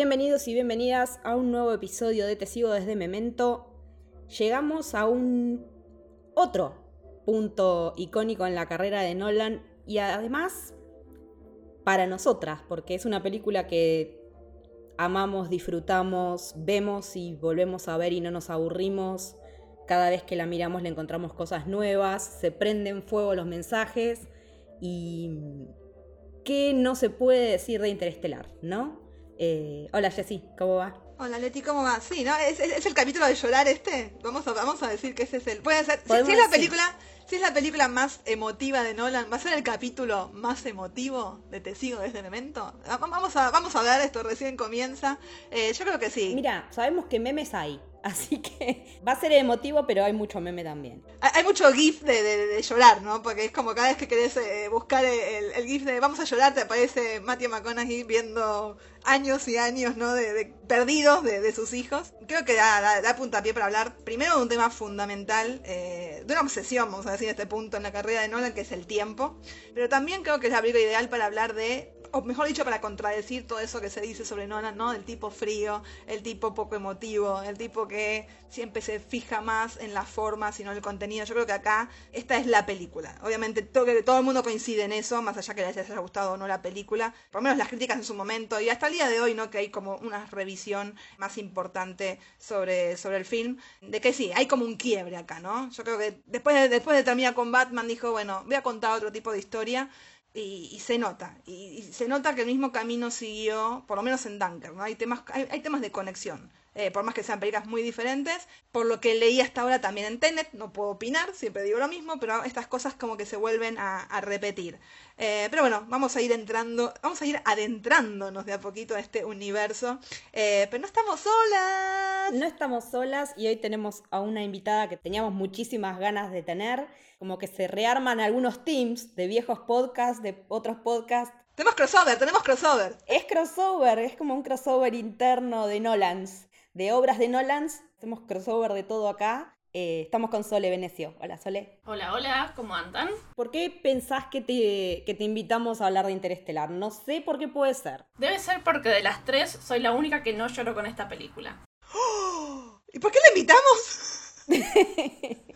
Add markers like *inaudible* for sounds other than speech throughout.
Bienvenidos y bienvenidas a un nuevo episodio de Te sigo desde Memento. Llegamos a un otro punto icónico en la carrera de Nolan y además para nosotras, porque es una película que amamos, disfrutamos, vemos y volvemos a ver y no nos aburrimos. Cada vez que la miramos le encontramos cosas nuevas, se prenden fuego los mensajes y qué no se puede decir de Interestelar, ¿no? Eh, hola Jessy, ¿cómo va? Hola Leti, ¿cómo va? Sí, ¿no? ¿Es, es, el capítulo de llorar este? Vamos a, vamos a decir que ese es el... Puede ser... Si, si, es la película... Si es la película más emotiva de Nolan, ¿va a ser el capítulo más emotivo de Te sigo desde Memento? Vamos a, vamos a ver, esto recién comienza. Eh, yo creo que sí. Mira, sabemos que memes hay. Así que *laughs* va a ser emotivo, pero hay mucho meme también. Hay, mucho gif de, llorar, ¿no? Porque es como cada vez que querés eh, buscar el, el, gif de vamos a llorar, te aparece Matthew McConaughey viendo años y años, ¿no? De, perdidos de, sus hijos. Creo que da, da, da, puntapié para hablar primero de un tema fundamental, eh, de una obsesión, vamos a decir, en este punto en la carrera de Nolan, que es el tiempo. Pero también creo que es la película ideal para hablar de o mejor dicho, para contradecir todo eso que se dice sobre Nolan, ¿no? El tipo frío, el tipo poco emotivo, el tipo que siempre se fija más en la forma, sino en el contenido. Yo creo que acá esta es la película. Obviamente todo, el mundo coincide en eso, más allá que les haya gustado o no la película. Por lo menos las críticas en su momento y hasta el día de hoy, ¿no? Que hay como una revisión más importante sobre, sobre el film. De que sí, hay como un quiebre acá, ¿no? Yo creo que después de, después de terminar con Batman dijo, bueno, voy a contar otro tipo de historia y, y, se nota, y, y, se nota que el mismo camino siguió, por lo menos en Dunker, ¿no? Hay temas, hay, hay temas de conexión, eh, por más que sean películas muy diferentes, por lo que leí hasta ahora también en Tenet, no puedo opinar, siempre digo lo mismo, pero estas cosas como que se vuelven a, a repetir. Eh, pero bueno, vamos a ir entrando, vamos a ir adentrándonos de a poquito a este universo, eh, pero no estamos solas. No estamos solas y hoy tenemos a una invitada que teníamos muchísimas ganas de tener como que se rearman algunos teams de viejos podcasts, de otros podcasts. Tenemos crossover, tenemos crossover. Es crossover, es como un crossover interno de Nolans, de obras de Nolans. Hacemos crossover de todo acá. Eh, estamos con Sole Venecio. Hola, Sole. Hola, hola, ¿cómo andan? ¿Por qué pensás que te, que te invitamos a hablar de Interestelar? No sé por qué puede ser. Debe ser porque de las tres soy la única que no lloro con esta película. ¡Oh! *gasps* ¿Y por qué la invitamos? *laughs*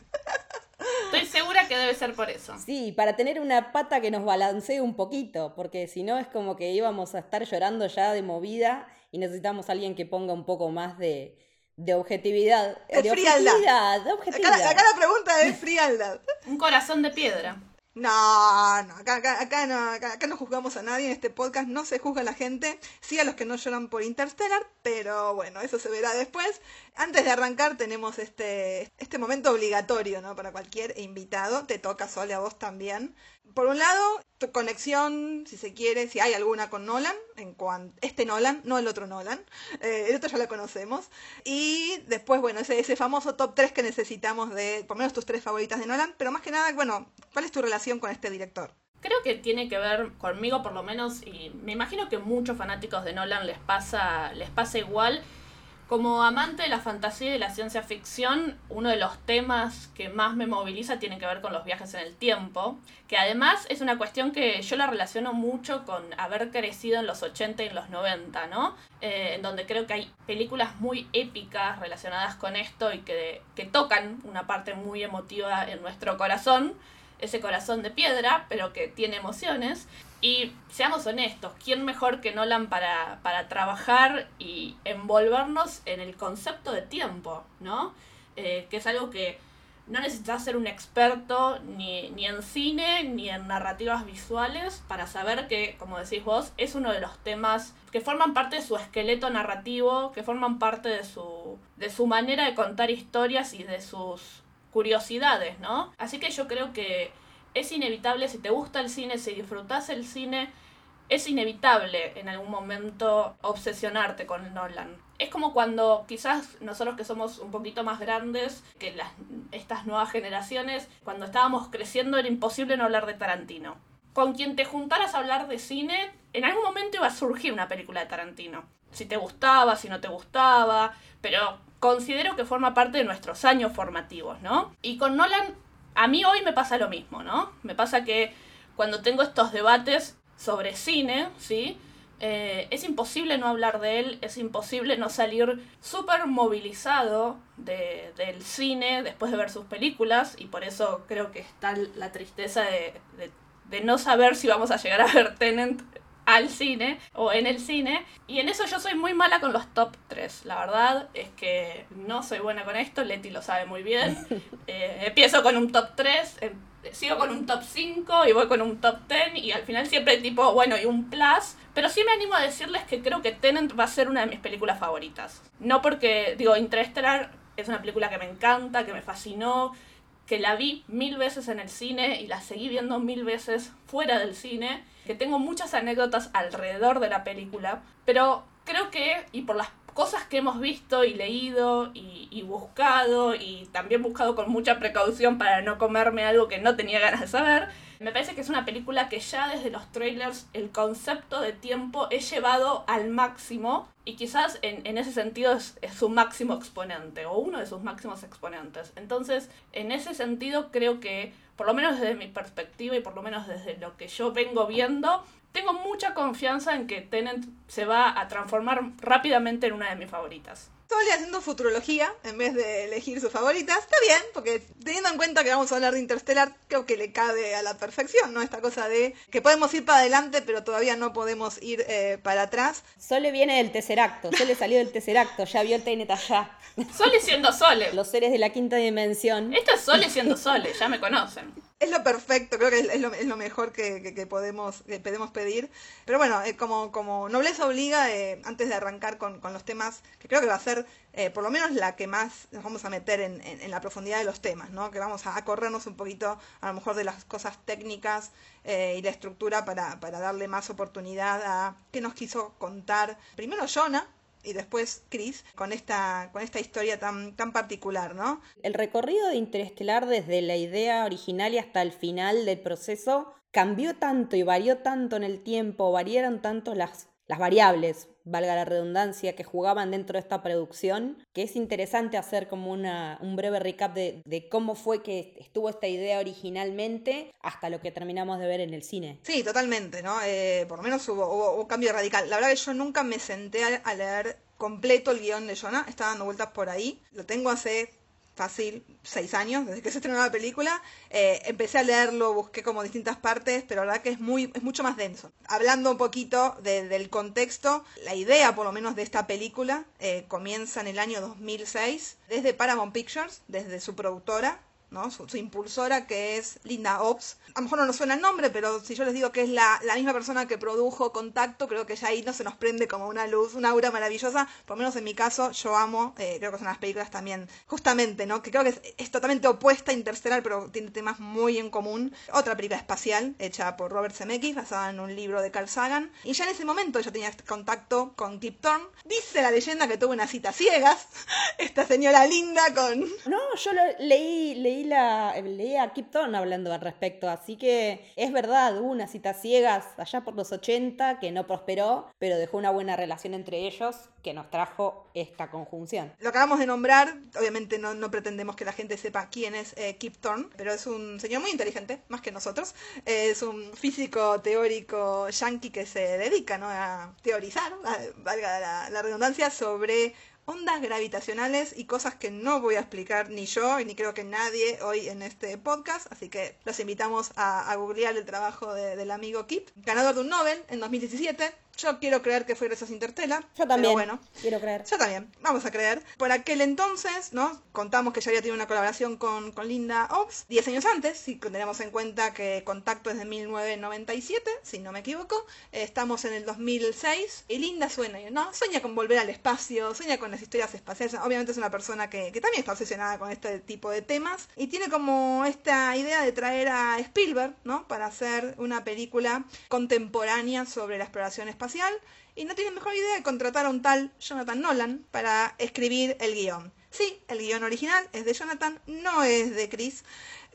Estoy segura que debe ser por eso. Sí, para tener una pata que nos balancee un poquito, porque si no es como que íbamos a estar llorando ya de movida y necesitamos a alguien que ponga un poco más de, de objetividad. De, de frialdad. Objetividad, de objetividad. Acá, acá, la pregunta es frialdad. *laughs* un corazón de piedra. No, no, acá, acá, acá, no, acá, acá no juzgamos a nadie en este podcast, no se juzga a la gente, sí a los que no lloran por Interstellar, pero bueno, eso se verá después. Antes de arrancar tenemos este, este momento obligatorio, ¿no? Para cualquier invitado, te toca Sole a vos también. Por un lado, tu conexión, si se quiere, si hay alguna con Nolan, en cuanto este Nolan, no el otro Nolan, eh, el otro ya lo conocemos. Y después, bueno, ese, ese famoso top 3 que necesitamos de, por lo menos tus tres favoritas de Nolan, pero más que nada, bueno, ¿cuál es tu relación con este director? Creo que tiene que ver conmigo por lo menos, y me imagino que muchos fanáticos de Nolan les pasa, les pasa igual. Como amante de la fantasía y de la ciencia ficción, uno de los temas que más me moviliza tiene que ver con los viajes en el tiempo, que además es una cuestión que yo la relaciono mucho con haber crecido en los 80 y en los 90, ¿no? Eh, en donde creo que hay películas muy épicas relacionadas con esto y que, que tocan una parte muy emotiva en nuestro corazón, ese corazón de piedra, pero que tiene emociones. Y seamos honestos, ¿quién mejor que Nolan para, para trabajar y envolvernos en el concepto de tiempo, ¿no? Eh, que es algo que no necesitas ser un experto ni, ni en cine ni en narrativas visuales para saber que, como decís vos, es uno de los temas que forman parte de su esqueleto narrativo, que forman parte de su, de su manera de contar historias y de sus curiosidades, ¿no? Así que yo creo que es inevitable si te gusta el cine, si disfrutas el cine, es inevitable en algún momento obsesionarte con Nolan. Es como cuando quizás nosotros que somos un poquito más grandes que las, estas nuevas generaciones, cuando estábamos creciendo era imposible no hablar de Tarantino. Con quien te juntaras a hablar de cine, en algún momento iba a surgir una película de Tarantino. Si te gustaba, si no te gustaba, pero considero que forma parte de nuestros años formativos, ¿no? Y con Nolan, a mí hoy me pasa lo mismo, ¿no? Me pasa que cuando tengo estos debates sobre cine, ¿sí? Eh, es imposible no hablar de él, es imposible no salir súper movilizado del cine después de ver sus películas y por eso creo que está la tristeza de, de no saber si vamos a llegar a ver Tenant al cine o en el cine. Y en eso yo soy muy mala con los top 3. La verdad es que no soy buena con esto, Leti lo sabe muy bien. *laughs* Eh, empiezo con un top 3, em, sigo con un top 5 y voy con un top 10 y al final siempre tipo, bueno, y un plus. Pero sí me animo a decirles que creo que Tenant va a ser una de mis películas favoritas. No porque, digo, Interstellar es una película que me encanta, que me fascinó, que la vi mil veces en el cine y la seguí viendo mil veces fuera del cine que tengo muchas anécdotas alrededor de la película, pero creo que, y por las cosas que hemos visto y leído y, buscado, y también buscado con mucha precaución para no comerme algo que no tenía ganas de saber, me parece que es una película que ya desde los trailers el concepto de tiempo es llevado al máximo y quizás en, ese sentido es, su máximo exponente o uno de sus máximos exponentes. Entonces, en ese sentido creo que por lo menos desde mi perspectiva y por lo menos desde lo que yo vengo viendo, tengo mucha confianza en que Tenant se va a transformar rápidamente en una de mis favoritas. Estoy haciendo futurología en vez de elegir sus favoritas. Está bien, porque teniendo en cuenta que vamos a hablar de Interstellar, creo que le cabe a la perfección, ¿no? Esta cosa de que podemos ir para adelante, pero todavía no podemos ir eh, para atrás. Sole viene del tercer acto, Sole salió del tercer acto, ya vio el Tenet allá. Sole siendo Sole. Los seres de la quinta dimensión. Esto es Sole siendo Sole, ya me conocen es lo perfecto, creo que es, lo, es lo, mejor que, podemos, podemos pedir. Pero bueno, eh, como, como nobleza obliga, eh, antes de arrancar con, los temas, que creo que va a ser eh, por lo menos la que más nos vamos a meter en, en, la profundidad de los temas, ¿no? que vamos a, corrernos un poquito a lo mejor de las cosas técnicas y la estructura para, para darle más oportunidad a qué nos quiso contar primero Jonah, y después Chris con esta, con esta historia tan, tan particular, ¿no? El recorrido de Interestelar desde la idea original y hasta el final del proceso cambió tanto y varió tanto en el tiempo, variaron tanto las, las variables, valga la redundancia, que jugaban dentro de esta producción, que es interesante hacer como una, un breve recap de, cómo fue que estuvo esta idea originalmente hasta lo que terminamos de ver en el cine. Sí, totalmente, ¿no? Eh, por lo menos hubo, un cambio radical. La verdad que yo nunca me senté a, leer completo el guion de Jonah, estaba dando vueltas por ahí. Lo tengo hace fácil, seis años, desde que se estrenó la película. Eh, empecé a leerlo, busqué como distintas partes, pero la verdad que es, muy, es mucho más denso. Hablando un poquito del contexto, la idea por lo menos de esta película eh, comienza en el año 2006 desde Paramount Pictures, desde su productora, su, impulsora que es Linda Ops. A lo mejor no nos suena el nombre, pero si yo les digo que es la, misma persona que produjo Contacto, creo que ya ahí no se nos prende como una luz, una aura maravillosa. Por lo menos en mi caso, yo amo, eh, creo que son las películas también, justamente, ¿no? Que creo que es, totalmente opuesta a Interstellar, pero tiene temas muy en común. Otra película espacial, hecha por Robert Zemeckis, basada en un libro de Carl Sagan. Y ya en ese momento yo tenía contacto con Kip Thorne. Dice la leyenda que tuvo una cita ciegas, *laughs* esta señora linda con... No, yo leí, leí la, leí a Kip Thorne hablando al respecto, así que es verdad, hubo una cita ciegas allá por los 80 que no prosperó, pero dejó una buena relación entre ellos que nos trajo esta conjunción. Lo acabamos de nombrar, obviamente no, no pretendemos que la gente sepa quién es eh, Kip Thorne, pero es un señor muy inteligente, más que nosotros. es un físico teórico yankee que se dedica ¿no? a teorizar, valga la, la redundancia, sobre ondas gravitacionales y cosas que no voy a explicar ni yo y ni creo que nadie hoy en este podcast, así que los invitamos a, googlear el trabajo del amigo Kip, ganador de un Nobel en 2017 Yo quiero creer que fue gracias a Interstellar. Yo pero también. bueno, Quiero creer. yo también, vamos a creer. Por aquel entonces, ¿no? Contamos que ya había tenido una colaboración con, con Linda Oaks 10 años antes, si tenemos en cuenta que Contacto es de 1997, si no me equivoco. Estamos en el 2006 y Linda sueña, ¿no? Sueña con volver al espacio, sueña con las historias espaciales. Obviamente es una persona que, que también está obsesionada con este tipo de temas y tiene como esta idea de traer a Spielberg, ¿no? Para hacer una película contemporánea sobre la exploración espacial y no tiene mejor idea de contratar a un tal Jonathan Nolan para escribir el guion. Sí, el guion original es de Jonathan, no es de Chris.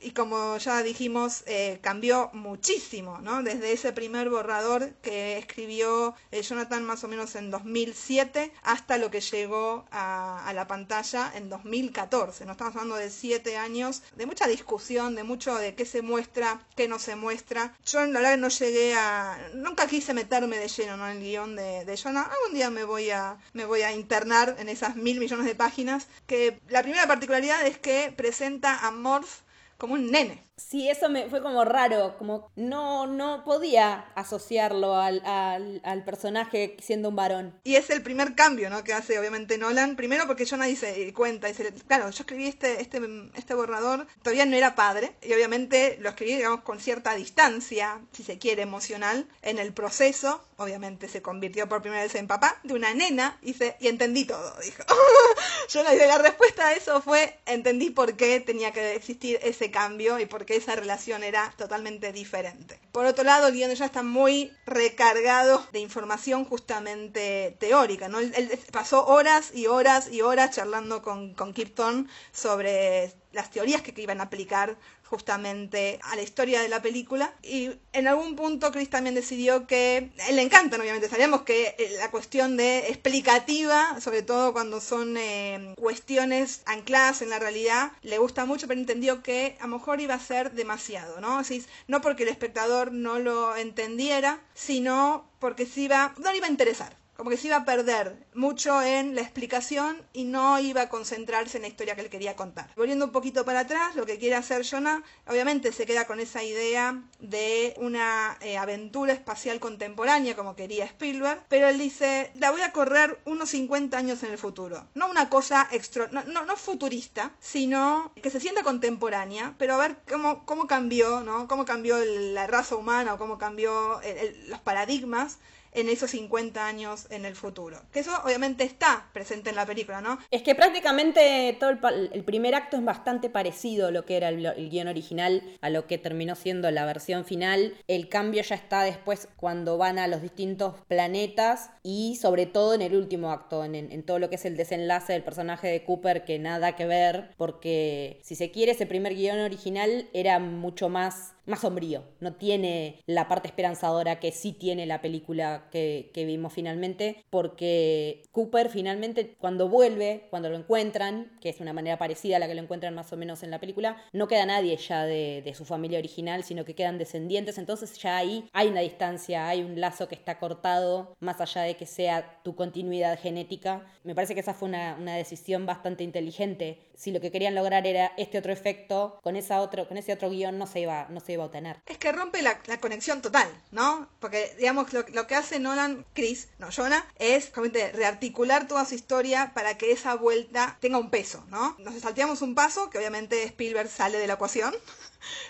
Y como ya dijimos, eh, cambió muchísimo, ¿no? Desde ese primer borrador que escribió eh, Jonathan más o menos en 2007 hasta lo que llegó a, la pantalla en 2014. No estamos hablando de siete años, de mucha discusión, de mucho de qué se muestra, qué no se muestra. Yo la verdad no llegué a... Nunca quise meterme de lleno ¿no? en el guion de, de Jonathan. Algún día me voy, a, me voy a internar en esas mil millones de páginas. Que la primera particularidad es que presenta a Morph como un nene. Sí, eso me fue como raro, como no, no podía asociarlo al, al, personaje siendo un varón. Y es el primer cambio ¿no? que hace obviamente Nolan. Primero porque Jonah dice cuenta, dice, claro, yo escribí este, este, este borrador, todavía no era padre, y obviamente lo escribí, digamos, con cierta distancia, si se quiere, emocional, en el proceso. Obviamente se convirtió por primera vez en papá de una nena, y, dice, y entendí todo, dijo. *laughs* yo la, la respuesta a eso fue, entendí por qué tenía que existir ese cambio y por qué esa relación era totalmente diferente. Por otro lado, el guion ya está muy recargado de información justamente teórica, ¿no? Él, pasó horas y horas y horas charlando con, con Kip Thorne sobre las teorías que iban a aplicar justamente a la historia de la película. Y en algún punto Chris también decidió que le encantan obviamente sabemos que la cuestión de explicativa sobre todo cuando son eh, cuestiones ancladas en la realidad le gusta mucho pero entendió que a lo mejor iba a ser demasiado no Así, no porque el espectador no lo entendiera sino porque se iba no le iba a interesar como que se iba a perder mucho en la explicación y no iba a concentrarse en la historia que él quería contar. Volviendo un poquito para atrás, lo que quiere hacer Jonah, obviamente se queda con esa idea de una eh, aventura espacial contemporánea como quería Spielberg, pero él dice, la voy a correr unos 50 años en el futuro. No una cosa extra, no, no, futurista, sino que se sienta contemporánea, pero a ver cómo, cómo cambió, ¿no? Cómo cambió la raza humana o cómo cambió los paradigmas en esos 50 años en el futuro. Que eso obviamente está presente en la película, ¿no? Es que prácticamente todo el, el primer acto es bastante parecido a lo que era el, guion original, a lo que terminó siendo la versión final. El cambio ya está después cuando van a los distintos planetas y sobre todo en el último acto, en, en todo lo que es el desenlace del personaje de Cooper, que nada que ver, porque si se quiere, ese primer guion original era mucho más más sombrío, no tiene la parte esperanzadora que sí tiene la película que, que, vimos finalmente, porque Cooper finalmente cuando vuelve, cuando lo encuentran, que es una manera parecida a la que lo encuentran más o menos en la película, no queda nadie ya de, de su familia original, sino que quedan descendientes, entonces ya ahí hay una distancia, hay un lazo que está cortado, más allá de que sea tu continuidad genética. Me parece que esa fue una, una decisión bastante inteligente. Si lo que querían lograr era este otro efecto, con, esa otro, con ese otro guion no se iba, no se iba Es que rompe la, la conexión total, ¿no? Porque, digamos, lo, lo, que hace Nolan, Chris, no, Jonah, es realmente rearticular toda su historia para que esa vuelta tenga un peso, ¿no? Nos salteamos un paso, que obviamente Spielberg sale de la ecuación.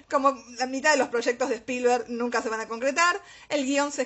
Como la mitad de los proyectos de Spielberg nunca se van a concretar, el guion se,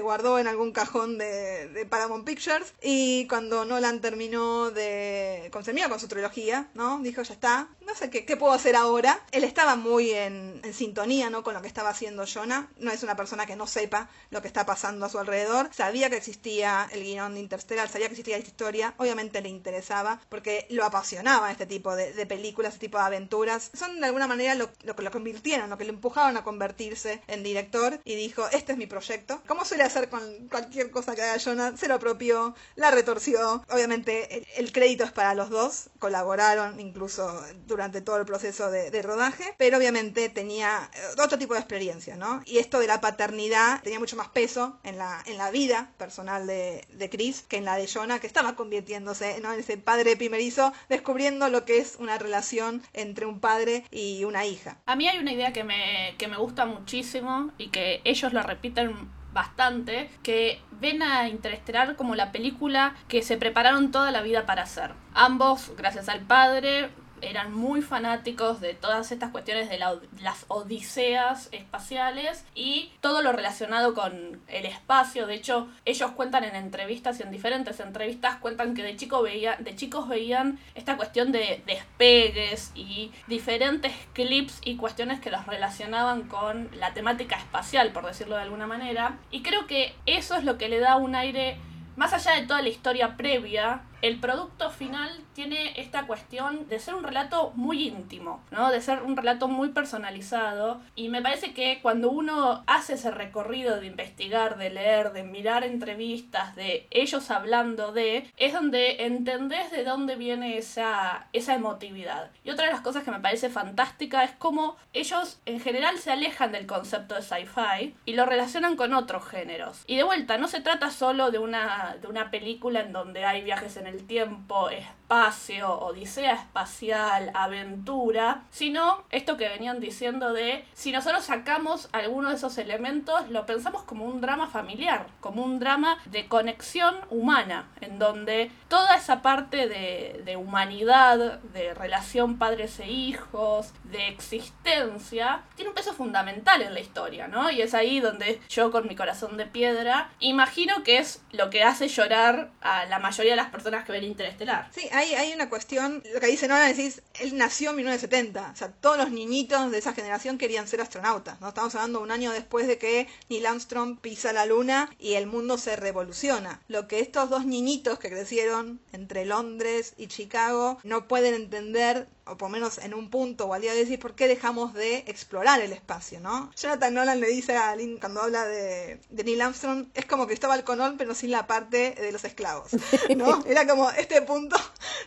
guardó en algún cajón de, de, Paramount Pictures y cuando Nolan terminó de... con con su trilogía, ¿no? Dijo, ya está, no sé qué, qué puedo hacer ahora. Él estaba muy en, sintonía, ¿no? Con lo que estaba haciendo Jonah. No es una persona que no sepa lo que está pasando a su alrededor. Sabía que existía el guion de Interstellar, sabía que existía esta historia. Obviamente le interesaba porque lo apasionaba este tipo de, películas, este tipo de aventuras. Son de alguna manera lo que lo convirtieron, lo que lo empujaron a convertirse en director y dijo, este es mi proyecto. Como suele hacer con cualquier cosa que haga Jonah, se lo apropió, la retorció. Obviamente el, crédito es para los dos, colaboraron incluso durante todo el proceso de, de, rodaje, pero obviamente tenía otro tipo de experiencia, ¿no? Y esto de la paternidad tenía mucho más peso en la, en la vida personal de, de Chris que en la de Jonah, que estaba convirtiéndose ¿no? en ese padre primerizo, descubriendo lo que es una relación entre un padre y una hija. A mí hay una idea que me, que me gusta muchísimo y que ellos lo repiten bastante, que ven a Interestelar como la película que se prepararon toda la vida para hacer. Ambos, gracias al padre, eran muy fanáticos de todas estas cuestiones de las odiseas espaciales y todo lo relacionado con el espacio. De hecho, ellos cuentan en entrevistas y en diferentes entrevistas cuentan que de, chico veía, de chicos veían esta cuestión de despegues y diferentes clips y cuestiones que los relacionaban con la temática espacial, por decirlo de alguna manera. Y creo que eso es lo que le da un aire más allá de toda la historia previa, el producto final tiene esta cuestión de ser un relato muy íntimo, ¿no? De ser un relato muy personalizado. Y me parece que cuando uno hace ese recorrido de investigar, de leer, de mirar entrevistas, de ellos hablando de, es donde entendés de dónde viene esa, esa emotividad. Y otra de las cosas que me parece fantástica es cómo ellos en general se alejan del concepto de sci-fi y lo relacionan con otros géneros. Y de vuelta, no se trata solo de una, de una película en donde hay viajes en el el tiempo, espacio, odisea espacial, aventura, sino esto que venían diciendo de si nosotros sacamos alguno de esos elementos, lo pensamos como un drama familiar, como un drama de conexión humana, en donde toda esa parte de, de humanidad, de relación padres e hijos, de existencia, tiene un peso fundamental en la historia, ¿no? Y es ahí donde yo con mi corazón de piedra imagino que es lo que hace llorar a la mayoría de las personas que ven Interestelar. Sí, hay, hay una cuestión, lo que dice Nolan, decís, él nació en 1970, o sea, todos los niñitos de esa generación querían ser astronautas, ¿no? Estamos hablando un año después de que Neil Armstrong pisa la luna y el mundo se revoluciona. Lo que estos dos niñitos que crecieron entre Londres y Chicago no pueden entender o por lo menos en un punto o al día de decir por qué dejamos de explorar el espacio, ¿no? Jonathan Nolan le dice a Lynn cuando habla de, de Neil Armstrong, es como Cristóbal Colón pero sin la parte de los esclavos, *laughs* ¿no? Era como este punto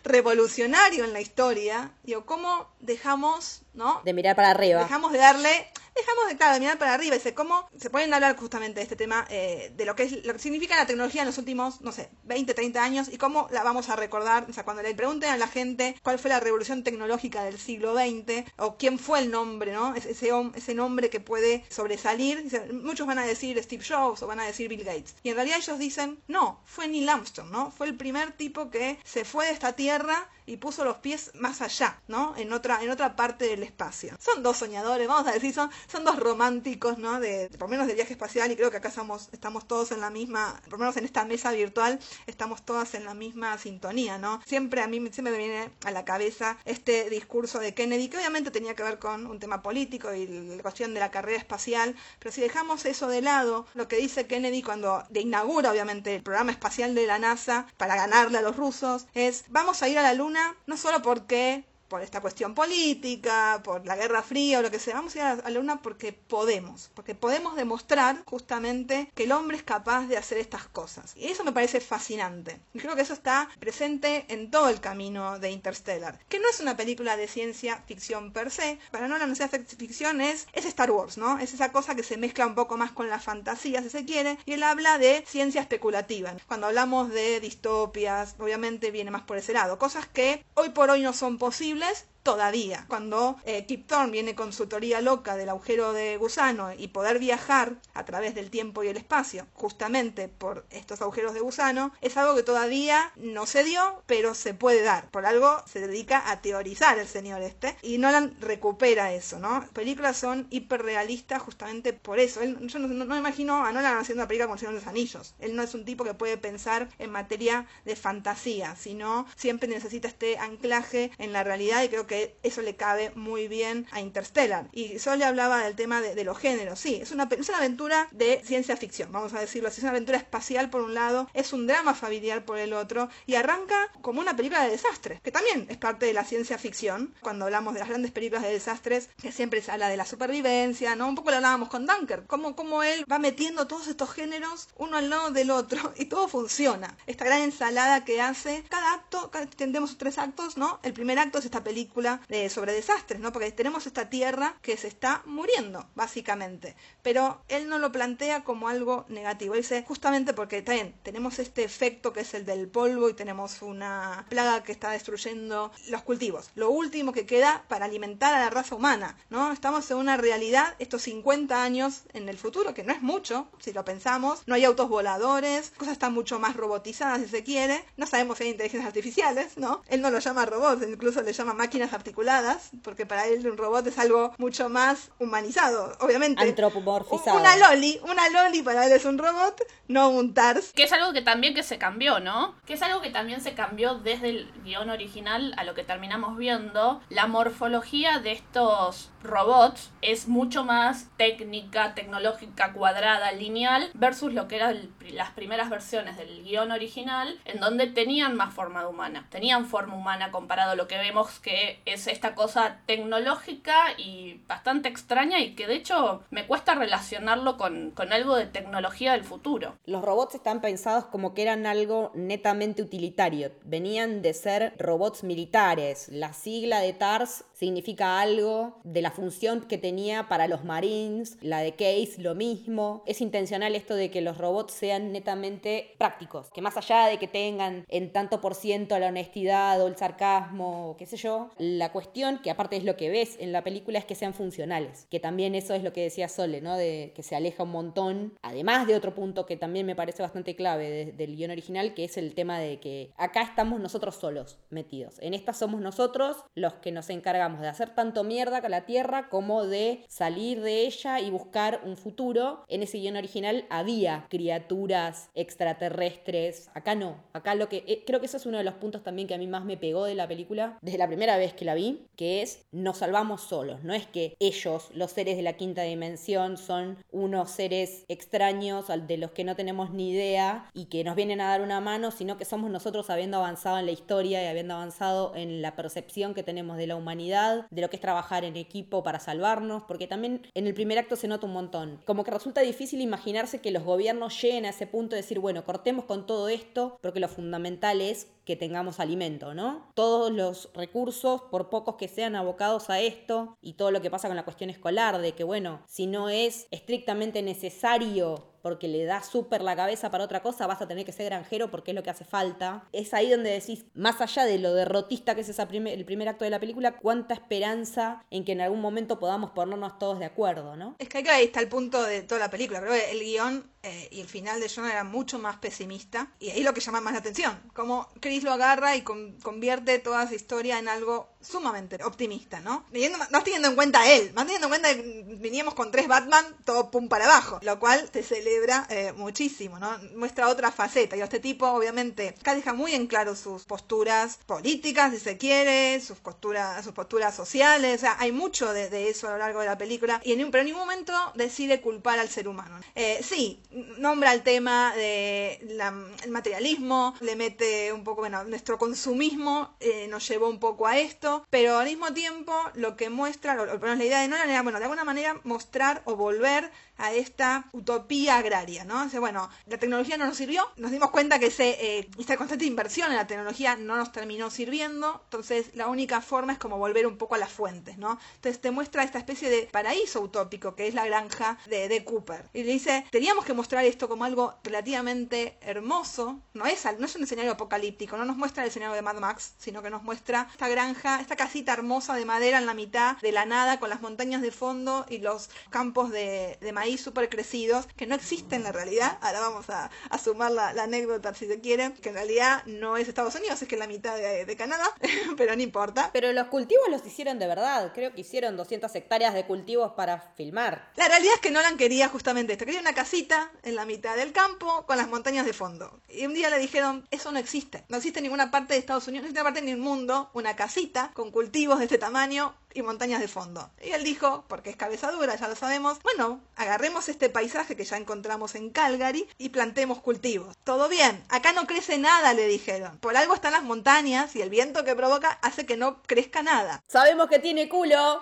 revolucionario en la historia, digo, ¿cómo dejamos, ¿no? De mirar para arriba. Dejamos de darle dejamos de, claro, mirar para arriba y sé cómo se pueden hablar justamente de este tema, eh, de lo que es lo que significa la tecnología en los últimos, no sé, 20, 30 años y cómo la vamos a recordar. O sea, cuando le pregunten a la gente cuál fue la revolución tecnológica del siglo XX o quién fue el nombre, ¿no? Ese, ese nombre que puede sobresalir. Muchos van a decir Steve Jobs o van a decir Bill Gates. Y en realidad ellos dicen, no, fue Neil Armstrong, ¿no? Fue el primer tipo que se fue de esta tierra y puso los pies más allá, ¿no? En otra, en otra parte del espacio. Son dos soñadores, vamos a decir, son, son dos románticos, ¿no? De, por lo menos de viaje espacial y creo que acá estamos, estamos todos en la misma, por lo menos en esta mesa virtual, estamos todas en la misma sintonía, ¿no? Siempre a mí siempre me viene a la cabeza este discurso de Kennedy, que obviamente tenía que ver con un tema político y la cuestión de la carrera espacial, pero si dejamos eso de lado, lo que dice Kennedy cuando inaugura obviamente el programa espacial de la NASA para ganarle a los rusos es vamos a ir a la luna no solo porque por esta cuestión política, por la Guerra Fría o lo que sea. Vamos a ir a la Luna porque podemos, porque podemos demostrar justamente que el hombre es capaz de hacer estas cosas. Y eso me parece fascinante. Y creo que eso está presente en todo el camino de Interstellar, que no es una película de ciencia ficción per se. Para no la ciencia ficción es, es Star Wars, ¿no? Es esa cosa que se mezcla un poco más con la fantasía, si se quiere, y él habla de ciencia especulativa. Cuando hablamos de distopias, obviamente viene más por ese lado. Cosas que hoy por hoy no son posibles películas todavía. Cuando eh, Kip Thorne viene con su teoría loca del agujero de gusano y poder viajar a través del tiempo y el espacio, justamente por estos agujeros de gusano, es algo que todavía no se dio, pero se puede dar. Por algo se dedica a teorizar el señor este y Nolan recupera eso, ¿no? Películas son hiperrealistas justamente por eso. yo no, me imagino a Nolan haciendo una película con Señor de los Anillos. Él no es un tipo que puede pensar en materia de fantasía, sino siempre necesita este anclaje en la realidad y creo que eso le cabe muy bien a Interstellar. Y Sol le hablaba del tema de, los géneros. Sí, es una, es una aventura de ciencia ficción, vamos a decirlo así. Es una aventura espacial por un lado, es un drama familiar por el otro y arranca como una película de desastres, que también es parte de la ciencia ficción. Cuando hablamos de las grandes películas de desastres, que siempre se habla de la supervivencia, ¿no? Un poco lo hablábamos con Dunker, cómo, cómo él va metiendo todos estos géneros uno al lado del otro *laughs* y todo funciona. Esta gran ensalada que hace cada acto, tendemos tres actos, ¿no? El primer acto es esta película eh, sobre desastres, ¿no? Porque tenemos esta tierra que se está muriendo, básicamente. Pero él no lo plantea como algo negativo. Él dice, justamente porque también tenemos este efecto que es el del polvo y tenemos una plaga que está destruyendo los cultivos. Lo último que queda para alimentar a la raza humana, ¿no? Estamos en una realidad, estos 50 años en el futuro, que no es mucho, si lo pensamos. No hay autos voladores, cosas están mucho más robotizadas, si se quiere. No sabemos si hay inteligencias artificiales, ¿no? Él no lo llama robots, incluso le llama máquinas articuladas, porque para él un robot es algo mucho más humanizado, obviamente. Antropomorfizado. Una loli, una loli para él es un robot, no un TARS. Que es algo que también que se cambió, ¿no? Que es algo que también se cambió desde el guion original a lo que terminamos viendo. La morfología de estos robots es mucho más técnica, tecnológica, cuadrada, lineal, versus lo que eran las primeras versiones del guion original, en donde tenían más forma humana. Tenían forma humana comparado a lo que vemos que es esta cosa tecnológica y bastante extraña y que de hecho me cuesta relacionarlo con, con algo de tecnología del futuro. Los robots están pensados como que eran algo netamente utilitario. Venían de ser robots militares. La sigla de TARS significa algo de la función que tenía para los Marines. La de Case lo mismo. Es intencional esto de que los robots sean netamente prácticos. Que más allá de que tengan en tanto por ciento la honestidad o el sarcasmo, qué sé yo, la cuestión, que aparte es lo que ves en la película, es que sean funcionales. Que también eso es lo que decía Sole, ¿no? De que se aleja un montón. Además de otro punto que también me parece bastante clave del guion original, que es el tema de que acá estamos nosotros solos metidos. En esta somos nosotros los que nos encargamos de hacer tanto mierda con la Tierra como de salir de ella y buscar un futuro. En ese guion original había criaturas extraterrestres. Acá no. Acá lo que. Eh, creo que eso es uno de los puntos también que a mí más me pegó de la película desde la primera vez que la vi, que es nos salvamos solos. No es que ellos, los seres de la quinta dimensión, son unos seres extraños de los que no tenemos ni idea y que nos vienen a dar una mano, sino que somos nosotros habiendo avanzado en la historia y habiendo avanzado en la percepción que tenemos de la humanidad, de lo que es trabajar en equipo para salvarnos, porque también en el primer acto se nota un montón. Como que resulta difícil imaginarse que los gobiernos lleguen a ese punto de decir, bueno, cortemos con todo esto, porque lo fundamental es que tengamos alimento, ¿no? Todos los recursos, por pocos que sean abocados a esto, y todo lo que pasa con la cuestión escolar, de que, bueno, si no es estrictamente necesario porque le da súper la cabeza para otra cosa, vas a tener que ser granjero porque es lo que hace falta. Es ahí donde decís, más allá de lo derrotista que es el primer acto de la película, cuánta esperanza en que en algún momento podamos ponernos todos de acuerdo, ¿no? Es que ahí está el punto de toda la película. Creo que el guion eh, y el final de John era mucho más pesimista. Y ahí lo que llama más la atención, como Chris lo agarra y convierte toda esa historia en algo sumamente optimista, ¿no? no teniendo en cuenta a él, más teniendo en cuenta que veníamos con tres Batman, todo pum para abajo, lo cual se celebra eh, muchísimo, ¿no? Muestra otra faceta. Y este tipo, obviamente, acá deja muy en claro sus posturas políticas, si se quiere, sus posturas, sus posturas sociales, o sea, hay mucho de, eso a lo largo de la película, y en un, pero en ningún momento decide culpar al ser humano. Eh, sí, nombra el tema del materialismo, le mete un poco, bueno, nuestro consumismo eh, nos llevó un poco a esto, pero al mismo tiempo lo que muestra, lo, lo, la idea de Nolan era, bueno, de alguna manera mostrar o volver a esta utopía agraria, ¿no? Dice, bueno, la tecnología no nos sirvió, nos dimos cuenta que ese, eh, esta constante inversión en la tecnología no nos terminó sirviendo, entonces la única forma es como volver un poco a las fuentes, ¿no? Entonces te muestra esta especie de paraíso utópico que es la granja de, de Cooper. Y le dice, teníamos que mostrar esto como algo relativamente hermoso, no es, no es un escenario apocalíptico, no nos muestra el escenario de Mad Max, sino que nos muestra esta granja, esta casita hermosa de madera en la mitad de la nada, con las montañas de fondo y los campos de, de maíz ahí súper crecidos, que no existen en la realidad. Ahora vamos a, sumar la, anécdota si se quiere, que en realidad no es Estados Unidos, es que es la mitad de, Canadá, *laughs* pero no importa. Pero los cultivos los hicieron de verdad, creo que hicieron 200 hectáreas de cultivos para filmar. La realidad es que Nolan quería justamente esto, quería una casita en la mitad del campo con las montañas de fondo. Y un día le dijeron, eso no existe, no existe en ninguna parte de Estados Unidos, no existe en ninguna parte del mundo una casita con cultivos de este tamaño y montañas de fondo. Y él dijo, porque es cabeza dura, ya lo sabemos, bueno, agarremos este paisaje que ya encontramos en Calgary y plantemos cultivos. Todo bien, acá no crece nada, le dijeron. Por algo están las montañas y el viento que provoca hace que no crezca nada. Sabemos que tiene culo.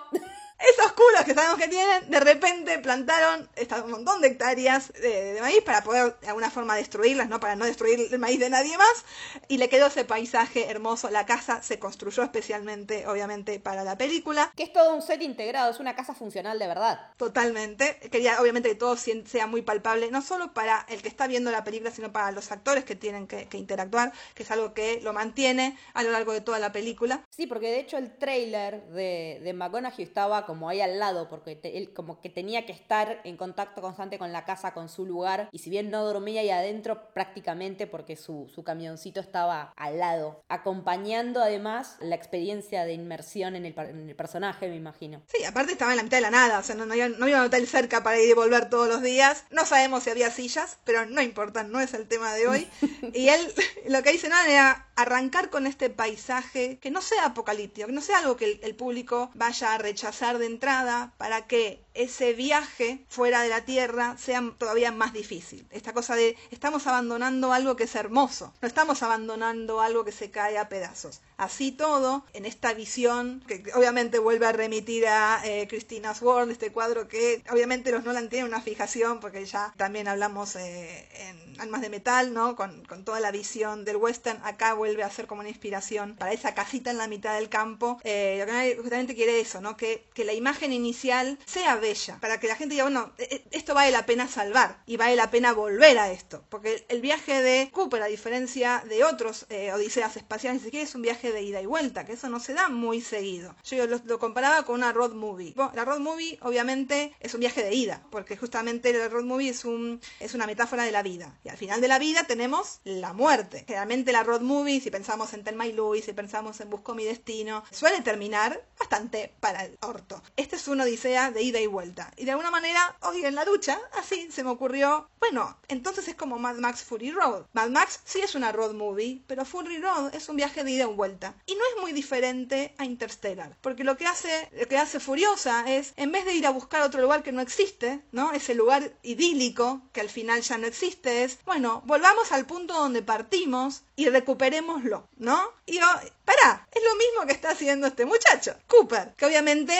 Esos culos que sabemos que tienen, de repente plantaron esta- un montón de hectáreas de, de maíz para poder de alguna forma destruirlas, ¿no? Para no destruir el maíz de nadie más. Y le quedó ese paisaje hermoso. La casa se construyó especialmente, obviamente, para la película. Que es todo un set integrado, es una casa funcional de verdad. Totalmente. Quería, obviamente, que todo sea muy palpable, no solo para el que está viendo la película, sino para los actores que tienen que, que interactuar, que es algo que lo mantiene a lo largo de toda la película. Sí, porque de hecho el trailer de, de McConaughey estaba como ahí al lado, porque te- él como que tenía que estar en contacto constante con la casa, con su lugar, y si bien no dormía ahí adentro prácticamente porque su, su camioncito estaba al lado, acompañando además la experiencia de inmersión en el, en el personaje, me imagino. Sí, aparte estaba en la mitad de la nada, o sea, no, no había, no había un hotel cerca para ir y volver todos los días. No sabemos si había sillas, pero no importa, no es el tema de hoy. *laughs* Y él lo que dice Nolan era arrancar con este paisaje que no sea apocalíptico, que no sea algo que el, el público vaya a rechazar de entrada para que ese viaje fuera de la Tierra sea todavía más difícil. Esta cosa de estamos abandonando algo que es hermoso, no estamos abandonando algo que se cae a pedazos. Así todo, en esta visión, que obviamente vuelve a remitir a eh, Christina's World, este cuadro que obviamente los Nolan tienen una fijación, porque ya también hablamos eh, en Almas de Metal, ¿no? Con, con toda la visión del western, acá vuelve a ser como una inspiración para esa casita en la mitad del campo. Eh, justamente quiere eso, ¿no? Que, que la imagen inicial sea bella, para que la gente diga, bueno, eh, eh, esto vale la pena salvar y vale la pena volver a esto, porque el viaje de Cooper, a diferencia de otros eh, odiseas espaciales, si quieres, es un viaje de ida y vuelta, que eso no se da muy seguido. Yo lo, lo comparaba con una road movie. Bueno, la road movie, obviamente, es un viaje de ida, porque justamente la road movie es, un, es una metáfora de la vida. Y al final de la vida tenemos la muerte. Generalmente la road movie, si pensamos en Telma y Louis, si pensamos en Busco mi destino, suele terminar bastante para el orto. Este es una odisea de ida y vuelta. Y de alguna manera, hoy en la ducha, así se me ocurrió, bueno, entonces es como Mad Max Fury Road. Mad Max sí es una road movie, pero Fury Road es un viaje de ida y vuelta. Y no es muy diferente a Interstellar, porque lo que hace, lo que hace Furiosa es, en vez de ir a buscar otro lugar que no existe, ¿no? Ese lugar idílico que al final ya no existe, es, bueno, volvamos al punto donde partimos y recuperémoslo, ¿no? Y pará, es lo mismo que está haciendo este muchacho, Cooper, que obviamente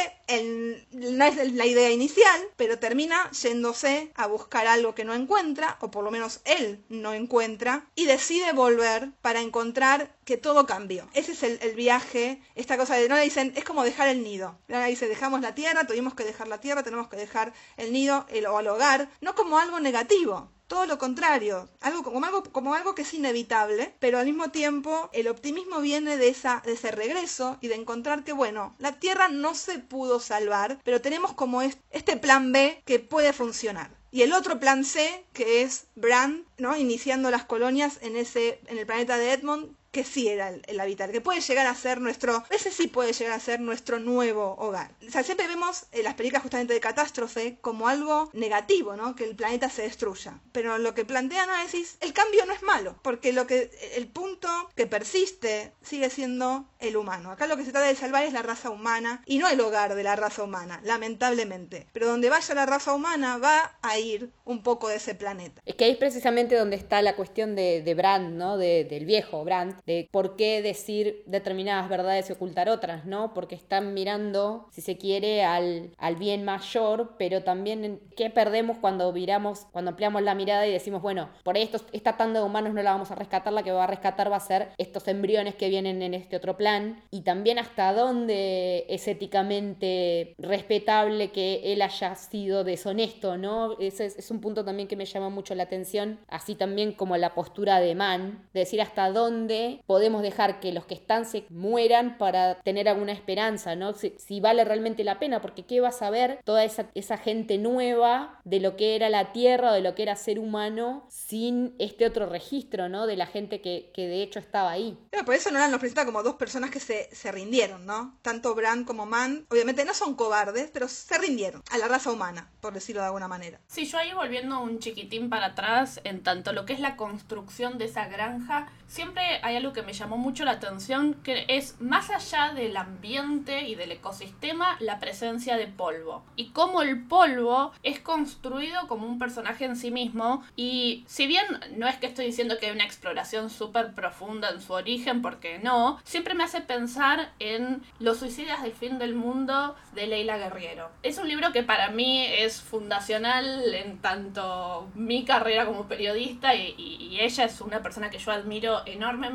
no es la idea inicial, pero termina yéndose a buscar algo que no encuentra, o por lo menos él no encuentra, y decide volver para encontrar que todo cambió. Ese es el, viaje, esta cosa de no le dicen, es como dejar el nido. No le dice, dejamos la tierra, tuvimos que dejar la tierra, tenemos que dejar el nido o el hogar, no como algo negativo, todo lo contrario, algo como algo como algo que es inevitable, pero al mismo tiempo el optimismo viene de esa de ese regreso y de encontrar que bueno, la Tierra no se pudo salvar, pero tenemos como es- este plan B que puede funcionar. Y el otro plan C, que es Brand, ¿no? Iniciando las colonias en ese en el planeta de Edmond, que sí era el, el que puede llegar a ser nuestro, ese sí puede llegar a ser nuestro nuevo hogar. O sea, siempre vemos en las películas justamente de catástrofe como algo negativo, ¿no? Que el planeta se destruya. Pero lo que plantea Análisis, el cambio no es malo, porque lo que el punto que persiste sigue siendo el humano. Acá lo que se trata de salvar es la raza humana y no el hogar de la raza humana, lamentablemente. Pero donde vaya la raza humana va a ir un poco de ese planeta. Es que ahí es precisamente donde está la cuestión de, de Brand, ¿no? De- del viejo Brand, de por qué decir determinadas verdades y ocultar otras, ¿no? Porque están mirando, si se quiere, al, al bien mayor, pero también qué perdemos cuando viramos, cuando ampliamos la mirada y decimos, bueno, por estos, esta tanda de humanos no la vamos a rescatar, la que va a rescatar va a ser estos embriones que vienen en este otro plan, y también hasta dónde es éticamente respetable que él haya sido deshonesto, ¿no? Ese es, un punto también que me llama mucho la atención, así también como la postura de Man, de decir hasta dónde podemos dejar que los que están se mueran para tener alguna esperanza, ¿no? Si, si vale realmente la pena, porque ¿qué va a saber toda esa, esa gente nueva de lo que era la Tierra o de lo que era ser humano sin este otro registro, ¿no? De la gente que, que de hecho estaba ahí. Pero por eso Nolan nos presenta como dos personas que se, se rindieron, ¿no? Tanto Brand como Mann, obviamente no son cobardes, pero se rindieron a la raza humana, por decirlo de alguna manera. Sí, yo ahí volviendo un chiquitín para atrás, en tanto lo que es la construcción de esa granja, siempre hay algo que me llamó mucho la atención, que es más allá del ambiente y del ecosistema, la presencia de polvo. Y cómo el polvo es construido como un personaje en sí mismo. Y si bien no es que estoy diciendo que hay una exploración súper profunda en su origen, porque no, siempre me hace pensar en Los suicidas del fin del mundo de Leila Guerriero. Es un libro que para mí es fundacional en tanto mi carrera como periodista y, y ella es una persona que yo admiro enormemente,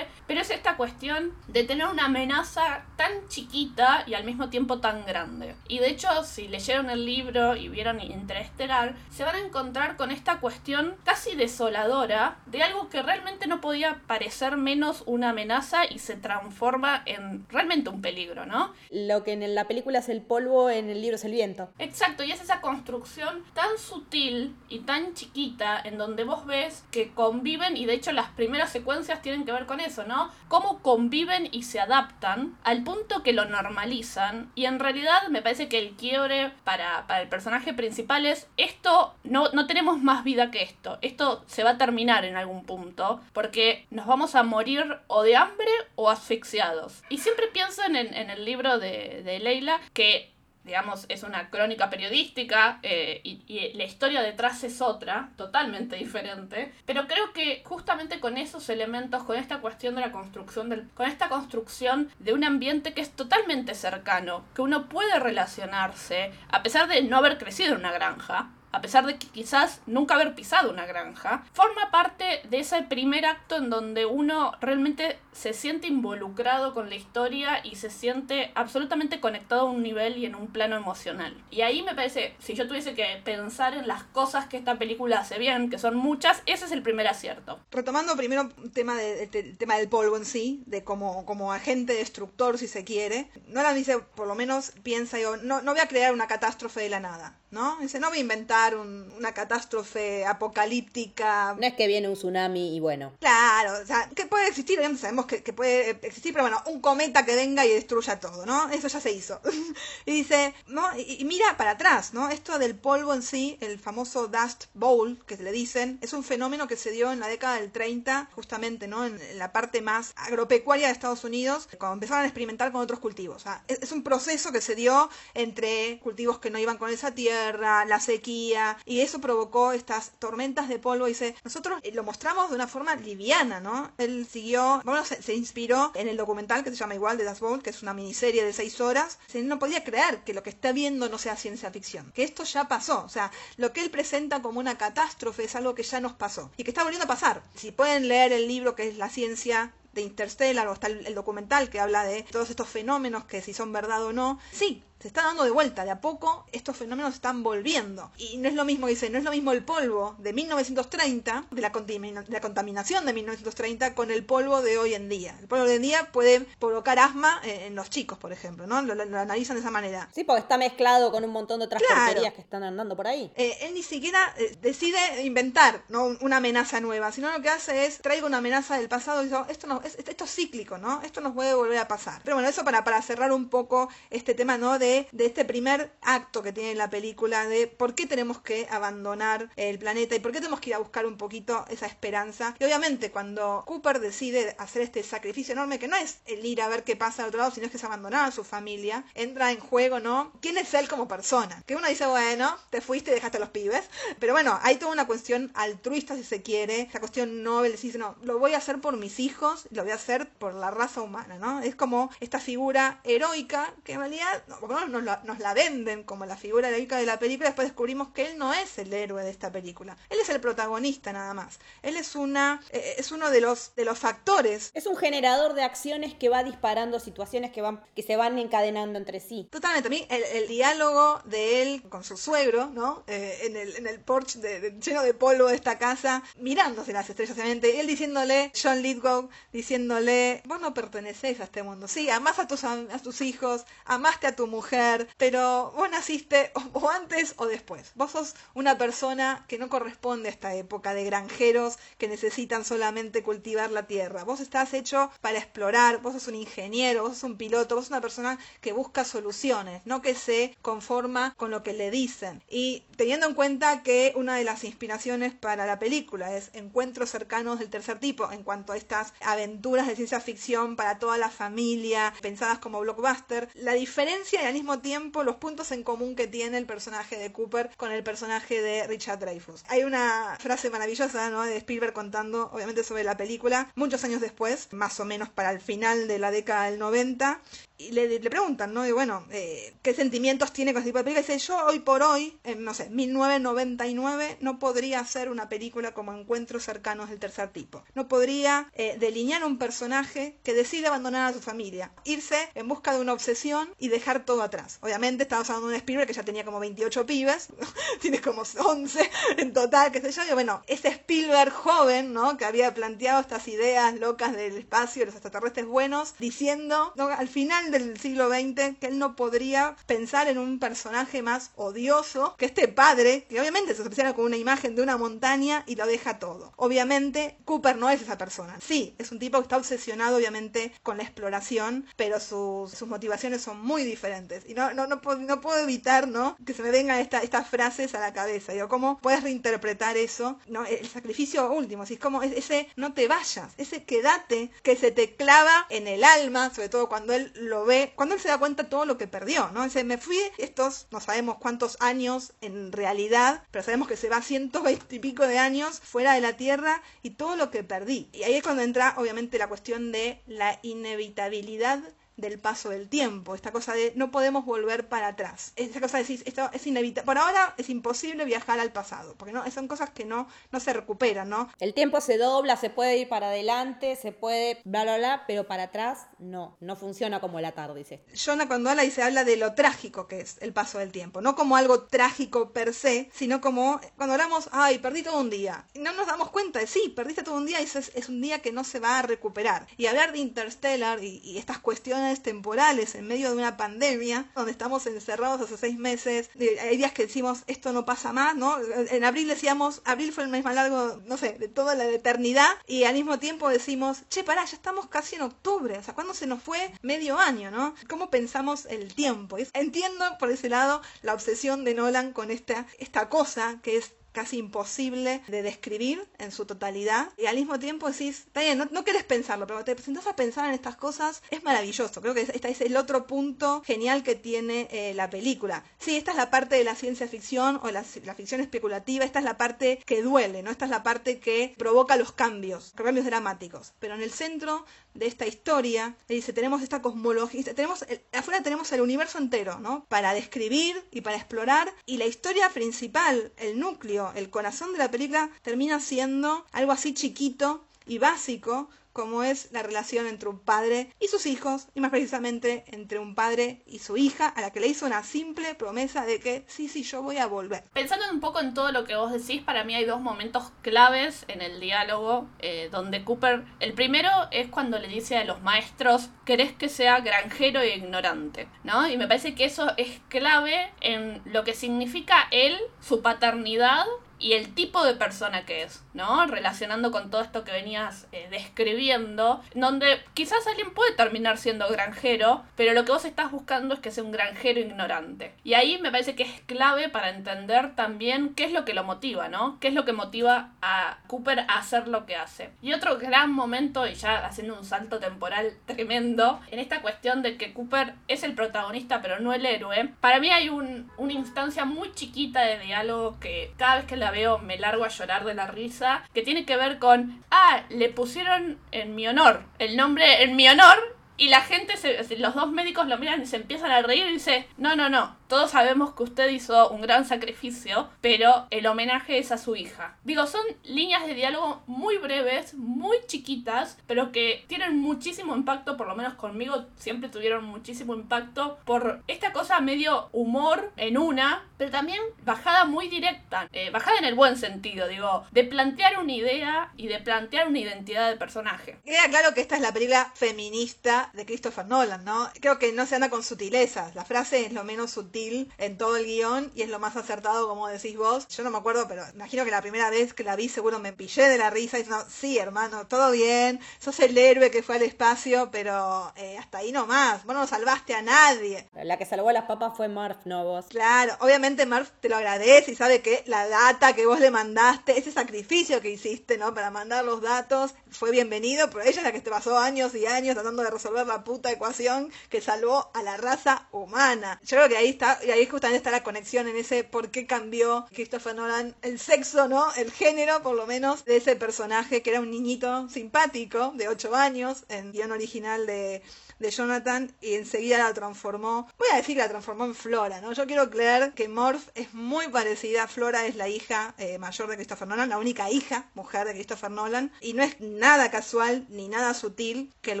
pero es esta cuestión de tener una amenaza tan chiquita y al mismo tiempo tan grande. Y de hecho, si leyeron el libro y vieron Interestelar, se van a encontrar con esta cuestión casi desoladora de algo que realmente no podía parecer menos una amenaza y se transforma en realmente un peligro, ¿no? Lo que en la película es el polvo, en el libro es el viento. Exacto, y es esa construcción tan sutil y tan chiquita en donde vos ves que conviven y de hecho las primeras secuencias tienen que con eso, ¿no? Cómo conviven y se adaptan al punto que lo normalizan y en realidad me parece que el quiebre para, para el personaje principal es esto, no, no tenemos más vida que esto, esto se va a terminar en algún punto porque nos vamos a morir o de hambre o asfixiados. Y siempre pienso en, en el libro de, de Leila que digamos, es una crónica periodística eh, y, y, la historia detrás es otra, totalmente diferente. Pero creo que justamente con esos elementos, con esta cuestión de la construcción, del, con esta construcción de un ambiente que es totalmente cercano, que uno puede relacionarse, a pesar de no haber crecido en una granja, a pesar de que quizás nunca haber pisado una granja, forma parte de ese primer acto en donde uno realmente se siente involucrado con la historia y se siente absolutamente conectado a un nivel y en un plano emocional. Y ahí me parece, si yo tuviese que pensar en las cosas que esta película hace bien, que son muchas, ese es el primer acierto. Retomando primero el tema, de, tema del polvo en sí, de como, como agente destructor, si se quiere, Nolan dice, por lo menos piensa, yo, no, no voy a crear una catástrofe de la nada. ¿no? Dice, no voy a inventar un, una catástrofe apocalíptica. No es que viene un tsunami y bueno. Claro, o sea, que puede existir, obviamente sabemos que, que, puede existir, pero bueno, un cometa que venga y destruya todo, ¿no? Eso ya se hizo. *laughs* y dice, ¿no? Y, y, mira para atrás, ¿no? Esto del polvo en sí, el famoso Dust Bowl, que se le dicen, es un fenómeno que se dio en la década del 30, justamente, ¿no? En, en la parte más agropecuaria de Estados Unidos, cuando empezaron a experimentar con otros cultivos. O sea, es, es un proceso que se dio entre cultivos que no iban con esa tierra, la sequía, y eso provocó estas tormentas de polvo. Dice, nosotros lo mostramos de una forma liviana, ¿no? Él siguió, bueno, se, se inspiró en el documental que se llama igual de Das Bowl, que es una miniserie de seis horas. Él no podía creer que lo que está viendo no sea ciencia ficción, que esto ya pasó. O sea, lo que él presenta como una catástrofe es algo que ya nos pasó y que está volviendo a pasar. Si pueden leer el libro que es La ciencia de Interstellar o está el, documental que habla de todos estos fenómenos que si son verdad o no. Sí, se está dando de vuelta, de a poco estos fenómenos están volviendo. Y no es lo mismo, dice, no es lo mismo el polvo de 1930, de la, contamina de la contaminación de 1930, con el polvo de hoy en día. El polvo de hoy en día puede provocar asma en, en los chicos, por ejemplo, ¿no? Lo, lo, lo, analizan de esa manera. Sí, porque está mezclado con un montón de otras claro. que están andando por ahí. Eh, él ni siquiera eh, decide inventar ¿no? una amenaza nueva, sino lo que hace es traigo una amenaza del pasado y dice, esto, no, es, esto es cíclico, ¿no? Esto nos puede volver a pasar. Pero bueno, eso para, para cerrar un poco este tema, ¿no? De, de este primer acto que tiene la película de por qué tenemos que abandonar el planeta y por qué tenemos que ir a buscar un poquito esa esperanza. Y obviamente cuando Cooper decide hacer este sacrificio enorme, que no es el ir a ver qué pasa al otro lado, sino es que es abandonar a su familia, entra en juego, ¿no? ¿Quién es él como persona? Que uno dice, bueno, te fuiste y dejaste a los pibes. Pero bueno, hay toda una cuestión altruista, si se quiere, esa cuestión noble, decís, no, lo voy a hacer por mis hijos, lo voy a hacer por la raza humana, ¿no? Es como esta figura heroica que en realidad no, nos, la, nos la venden como la figura heroica de la película, después descubrimos que él no es el héroe de esta película. Él es el protagonista nada más. Él es una eh, es uno de los de los factores. Es un generador de acciones que va disparando situaciones que van que se van encadenando entre sí. Totalmente. A mí el, el diálogo de él con su suegro, ¿no? Eh, en el en el porche de, de, lleno de polvo de esta casa, mirándose las estrellas, obviamente. Él diciéndole, John Lithgow, diciéndole, vos no pertenecés a este mundo. Sí, amás a tus, a tus hijos, amaste a tu mujer pero vos naciste o, antes o después. Vos sos una persona que no corresponde a esta época de granjeros que necesitan solamente cultivar la tierra. Vos estás hecho para explorar, vos sos un ingeniero, vos sos un piloto, vos sos una persona que busca soluciones, no que se conforma con lo que le dicen. Y teniendo en cuenta que una de las inspiraciones para la película es encuentros cercanos del tercer tipo en cuanto a estas aventuras de ciencia ficción para toda la familia, pensadas como blockbuster, la diferencia y al mismo tiempo los puntos en común que tiene el personaje de Cooper con el personaje de Richard Dreyfuss. Hay una frase maravillosa de Spielberg contando obviamente sobre la película muchos años después, más o menos para el final de la década del 90, y le, le preguntan, ¿no? Y bueno, eh, ¿qué sentimientos tiene con este tipo de película? Y dice, yo hoy por hoy, en, no sé, 1999, no podría hacer una película como Encuentros cercanos del tercer tipo. No podría eh, delinear un personaje que decide abandonar a su familia, irse en busca de una obsesión y dejar todo atrás. Obviamente estamos hablando de un Spielberg que ya tenía como 28 pibes, *laughs* tiene como 11 en total, qué sé yo. Y bueno, ese Spielberg joven, ¿no? Que había planteado estas ideas locas del espacio, los extraterrestres buenos, diciendo, ¿no? al final del siglo XX que él no podría pensar en un personaje más odioso que este padre, que obviamente se obsesiona con una imagen de una montaña y lo deja todo. Obviamente, Cooper no es esa persona. Sí, es un tipo que está obsesionado obviamente con la exploración, pero sus, sus motivaciones son muy diferentes. Y no, no, no, puedo, no puedo evitar, ¿no? Que se me vengan esta, estas frases a la cabeza. Digo, ¿cómo puedes reinterpretar eso? ¿No? El sacrificio último, si es como ese no te vayas, ese quédate que se te clava en el alma, sobre todo cuando él lo ve, cuando él se da cuenta todo lo que perdió, ¿no? Dice, me fui estos, no sabemos cuántos años en realidad, pero sabemos que se va 120 y pico de años fuera de la Tierra y todo lo que perdí. Y ahí es cuando entra, obviamente, la cuestión de la inevitabilidad del paso del tiempo, esta cosa de no podemos volver para atrás, esta cosa de decir, esto es inevitable, por ahora es imposible viajar al pasado, porque no, son cosas que no, no se recuperan, ¿no? El tiempo se dobla, se puede ir para adelante, se puede bla bla bla, pero para atrás no, no funciona como la tarde, dice. Jonah cuando habla y se habla de lo trágico que es el paso del tiempo, no como algo trágico per se, sino como cuando hablamos, ay, perdí todo un día, y no nos damos cuenta de sí, perdiste todo un día y es, es un día que no se va a recuperar. Y hablar de Interstellar y, y estas cuestiones temporales en medio de una pandemia, donde estamos encerrados hace seis meses. Hay días que decimos, esto no pasa más, ¿no? En abril decíamos, abril fue el mes más largo, no sé, de toda la eternidad, y al mismo tiempo decimos, che, pará, ya estamos casi en octubre, o sea, ¿cuándo se nos fue medio año, ¿no? ¿Cómo pensamos el tiempo? Entiendo por ese lado la obsesión de Nolan con esta, esta cosa que es casi imposible de describir en su totalidad y al mismo tiempo decís, está bien, no, no querés pensarlo, pero te presentás a pensar en estas cosas, es maravilloso. Creo que este es el otro punto genial que tiene eh, la película. Sí, esta es la parte de la ciencia ficción o la, la, ficción especulativa, esta es la parte que duele, ¿no? Esta es la parte que provoca los cambios, cambios dramáticos. Pero en el centro de esta historia, dice, tenemos esta cosmología, tenemos, el, afuera tenemos el universo entero, ¿no? Para describir y para explorar, y la historia principal, el núcleo, el corazón de la película, termina siendo algo así chiquito y básico como es la relación entre un padre y sus hijos, y más precisamente entre un padre y su hija, a la que le hizo una simple promesa de que sí, sí, yo voy a volver. Pensando un poco en todo lo que vos decís, para mí hay dos momentos claves en el diálogo eh, donde Cooper, el primero es cuando le dice a los maestros, querés que sea granjero e ignorante, ¿no? Y me parece que eso es clave en lo que significa él, su paternidad y el tipo de persona que es, ¿no? Relacionando con todo esto que venías eh, describiendo, donde quizás alguien puede terminar siendo granjero, pero lo que vos estás buscando es que sea un granjero ignorante. Y ahí me parece que es clave para entender también qué es lo que lo motiva, ¿no? ¿Qué es lo que motiva a Cooper a hacer lo que hace? Y otro gran momento, y ya haciendo un salto temporal tremendo, en esta cuestión de que Cooper es el protagonista pero no el héroe, para mí hay un, una instancia muy chiquita de diálogo que cada vez que la veo me largo a llorar de la risa, que tiene que ver con, ah, le pusieron en mi honor, el nombre en mi honor, y la gente, se, los dos médicos lo miran y se empiezan a reír y dice, no, no, no, todos sabemos que usted hizo un gran sacrificio, pero el homenaje es a su hija. Digo, son líneas de diálogo muy breves, muy chiquitas, pero que tienen muchísimo impacto, por lo menos conmigo siempre tuvieron muchísimo impacto por esta cosa medio humor en una, pero también bajada muy directa, eh, bajada en el buen sentido, digo, de plantear una idea y de plantear una identidad de personaje. Queda claro que esta es la película feminista de Christopher Nolan, ¿no? Creo que no se anda con sutilezas, la frase es lo menos sutil en todo el guion y es lo más acertado, como decís vos. Yo no me acuerdo, pero imagino que la primera vez que la vi seguro me pillé de la risa y no, sí, hermano, todo bien, sos el héroe que fue al espacio, pero eh, hasta ahí nomás, vos no salvaste a nadie. La que salvó a las papas fue Marv, no vos. Claro, obviamente Marv te lo agradece y sabe que la data que vos le mandaste, ese sacrificio que hiciste, ¿no? Para mandar los datos, fue bienvenido, pero ella es la que te pasó años y años tratando de resolver la puta ecuación que salvó a la raza humana. Yo creo que ahí está, y ahí justamente está la conexión en ese por qué cambió Christopher Nolan el sexo, ¿no? El género, por lo menos, de ese personaje que era un niñito simpático de 8 años en guion original de de Jonathan y enseguida la transformó, voy a decir que la transformó en Flora, ¿no? Yo quiero creer que Morph es muy parecida, Flora es la hija eh, mayor de Christopher Nolan, la única hija mujer de Christopher Nolan, y no es nada casual ni nada sutil que el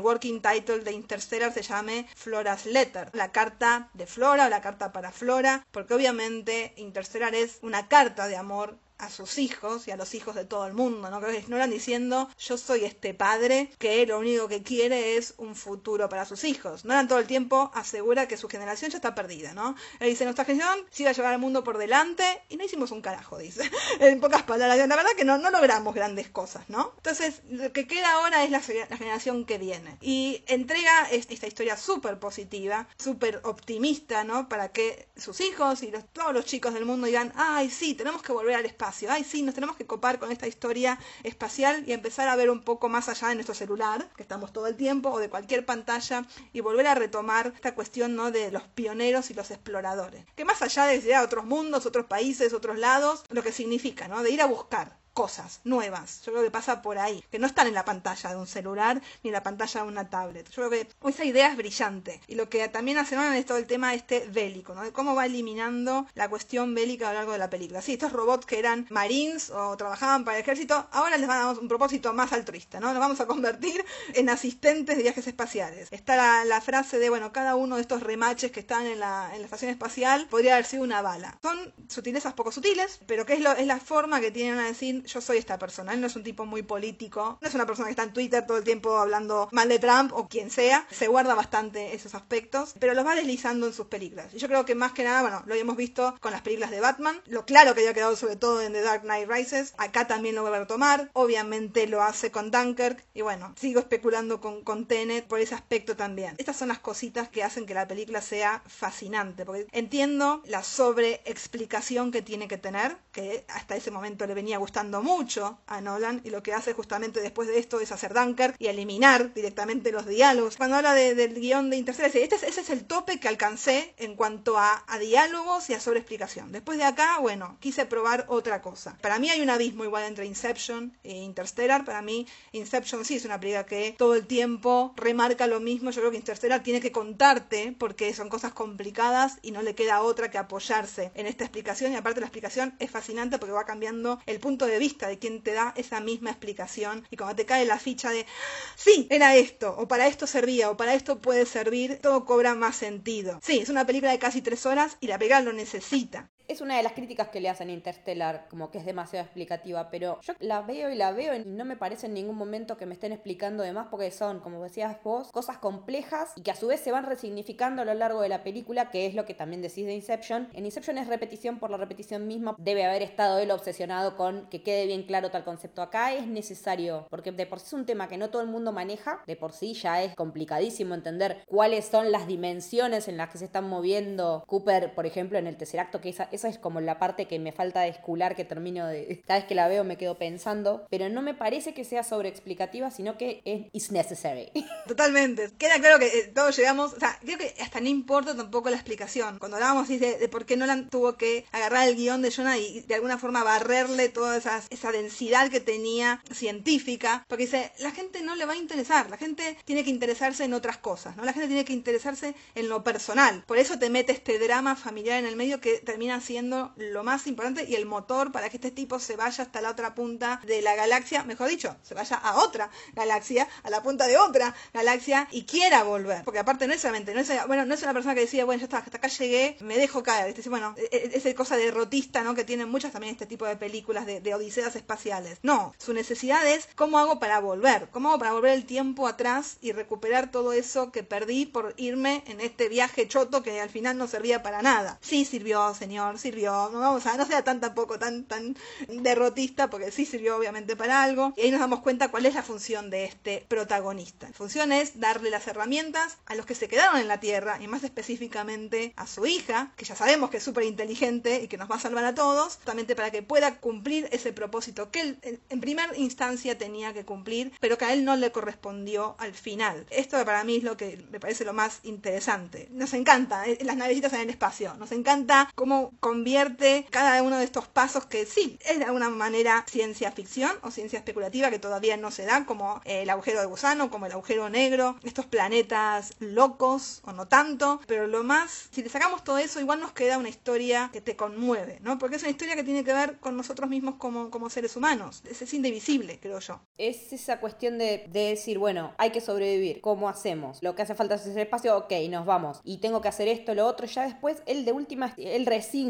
working title de Interstellar se llame Flora's Letter, la carta de Flora o la carta para Flora, porque obviamente Interstellar es una carta de amor a sus hijos y a los hijos de todo el mundo, ¿no? Que no eran diciendo yo soy este padre que lo único que quiere es un futuro para sus hijos. No eran todo el tiempo asegura que su generación ya está perdida, ¿no? Él dice, nuestra generación va a llevar al mundo por delante y no hicimos un carajo, dice. *laughs* en pocas palabras, la verdad que no, no logramos grandes cosas, ¿no? Entonces, lo que queda ahora es la, generación que viene. Y entrega esta historia súper positiva, súper optimista, ¿no? Para que sus hijos y todos los chicos del mundo digan, ay, sí, tenemos que volver al espacio Ay, sí, nos tenemos que copar con esta historia espacial y empezar a ver un poco más allá de nuestro celular, que estamos todo el tiempo, o de cualquier pantalla, y volver a retomar esta cuestión ¿no? de los pioneros y los exploradores. Que más allá de ir a otros mundos, otros países, otros lados, lo que significa, ¿no? De ir a buscar cosas nuevas. Yo creo que pasa por ahí, que no están en la pantalla de un celular ni en la pantalla de una tablet. Yo creo que esa idea es brillante. Y lo que también hace Nolan es todo el tema este bélico, ¿no? De cómo va eliminando la cuestión bélica a lo largo de la película. Sí, estos robots que eran marines o trabajaban para el ejército, ahora les van a dar un propósito más altruista, ¿no? Los vamos a convertir en asistentes de viajes espaciales. Está la, frase de, bueno, cada uno de estos remaches que están en la, en la estación espacial podría haber sido una bala. Son sutilezas poco sutiles, pero que es, lo, es la forma que tienen a decir yo soy esta persona. Él no es un tipo muy político, no es una persona que está en Twitter todo el tiempo hablando mal de Trump o quien sea. Se guarda bastante esos aspectos, pero los va deslizando en sus películas. Y yo creo que más que nada, bueno, lo habíamos visto con las películas de Batman, lo claro que había quedado sobre todo en The Dark Knight Rises, acá también lo va a retomar, obviamente lo hace con Dunkirk, y bueno, sigo especulando con, con Tenet por ese aspecto también. Estas son las cositas que hacen que la película sea fascinante, porque entiendo la sobreexplicación que tiene que tener, que hasta ese momento le venía gustando mucho a Nolan y lo que hace justamente después de esto es hacer Dunkirk y eliminar directamente los diálogos. Cuando habla del guion de Interstellar, este ese es el tope que alcancé en cuanto a, diálogos y a sobreexplicación. Después de acá, bueno, quise probar otra cosa. Para mí hay un abismo igual entre Inception e Interstellar. Para mí Inception sí es una película que todo el tiempo remarca lo mismo. Yo creo que Interstellar tiene que contarte porque son cosas complicadas y no le queda otra que apoyarse en esta explicación y aparte la explicación es fascinante porque va cambiando el punto de vista de quien te da esa misma explicación y cuando te cae la ficha de sí, era esto, o para esto servía, o para esto puede servir, todo cobra más sentido. Sí, es una película de casi tres horas y la película lo necesita es una de las críticas que le hacen a Interstellar, como que es demasiado explicativa, pero yo la veo y la veo y no me parece en ningún momento que me estén explicando de más porque son, como decías vos, cosas complejas y que a su vez se van resignificando a lo largo de la película, que es lo que también decís de Inception. En Inception es repetición por la repetición misma, debe haber estado él obsesionado con que quede bien claro tal concepto. Acá es necesario, porque de por sí es un tema que no todo el mundo maneja, de por sí ya es complicadísimo entender cuáles son las dimensiones en las que se están moviendo Cooper, por ejemplo, en el tercer acto, que esa esa es como la parte que me falta de escular que termino de... *laughs* Cada vez que la veo me quedo pensando, pero no me parece que sea sobreexplicativa, sino que es is necessary. *laughs* Totalmente. Queda claro que eh, todos llegamos, o sea, creo que hasta no importa tampoco la explicación. Cuando hablábamos de, de por qué Nolan tuvo que agarrar el guion de Jonah y de alguna forma barrerle toda esa, esa densidad que tenía científica, porque dice, la gente no le va a interesar, la gente tiene que interesarse en otras cosas, ¿no? La gente tiene que interesarse en lo personal. Por eso te mete este drama familiar en el medio que termina siendo lo más importante y el motor para que este tipo se vaya hasta la otra punta de la galaxia, mejor dicho, se vaya a otra galaxia, a la punta de otra galaxia y quiera volver. Porque aparte no es solamente, no es, bueno, no es una persona que decía, bueno, ya está, hasta acá llegué, me dejo caer. Bueno, e, e, esa cosa derrotista, ¿no? Que tienen muchas también este tipo de películas de, de odiseas espaciales. No, su necesidad es cómo hago para volver, cómo hago para volver el tiempo atrás y recuperar todo eso que perdí por irme en este viaje choto que al final no servía para nada. Sí sirvió, señor, sirvió. No vamos a, no sea tan tampoco tan tan derrotista porque sí sirvió obviamente para algo. Y ahí nos damos cuenta cuál es la función de este protagonista. La función es darle las herramientas a los que se quedaron en la Tierra y más específicamente a su hija, que ya sabemos que es súper inteligente y que nos va a salvar a todos, justamente para que pueda cumplir ese propósito que él en primera instancia tenía que cumplir, pero que a él no le correspondió al final. Esto para mí es lo que me parece lo más interesante. Nos encanta eh, las navecitas en el espacio, nos encanta cómo convierte cada uno de estos pasos que sí, es de alguna manera ciencia ficción o ciencia especulativa que todavía no se da, como el agujero de gusano, como el agujero negro, estos planetas locos o no tanto, pero lo más, si le sacamos todo eso, igual nos queda una historia que te conmueve, ¿no? Porque es una historia que tiene que ver con nosotros mismos como, como seres humanos. Es, es indivisible, creo yo. Es esa cuestión de, de decir, bueno, hay que sobrevivir, ¿cómo hacemos? Lo que hace falta es ese espacio, ok, nos vamos. Y tengo que hacer esto, lo otro, ya después, él de última, él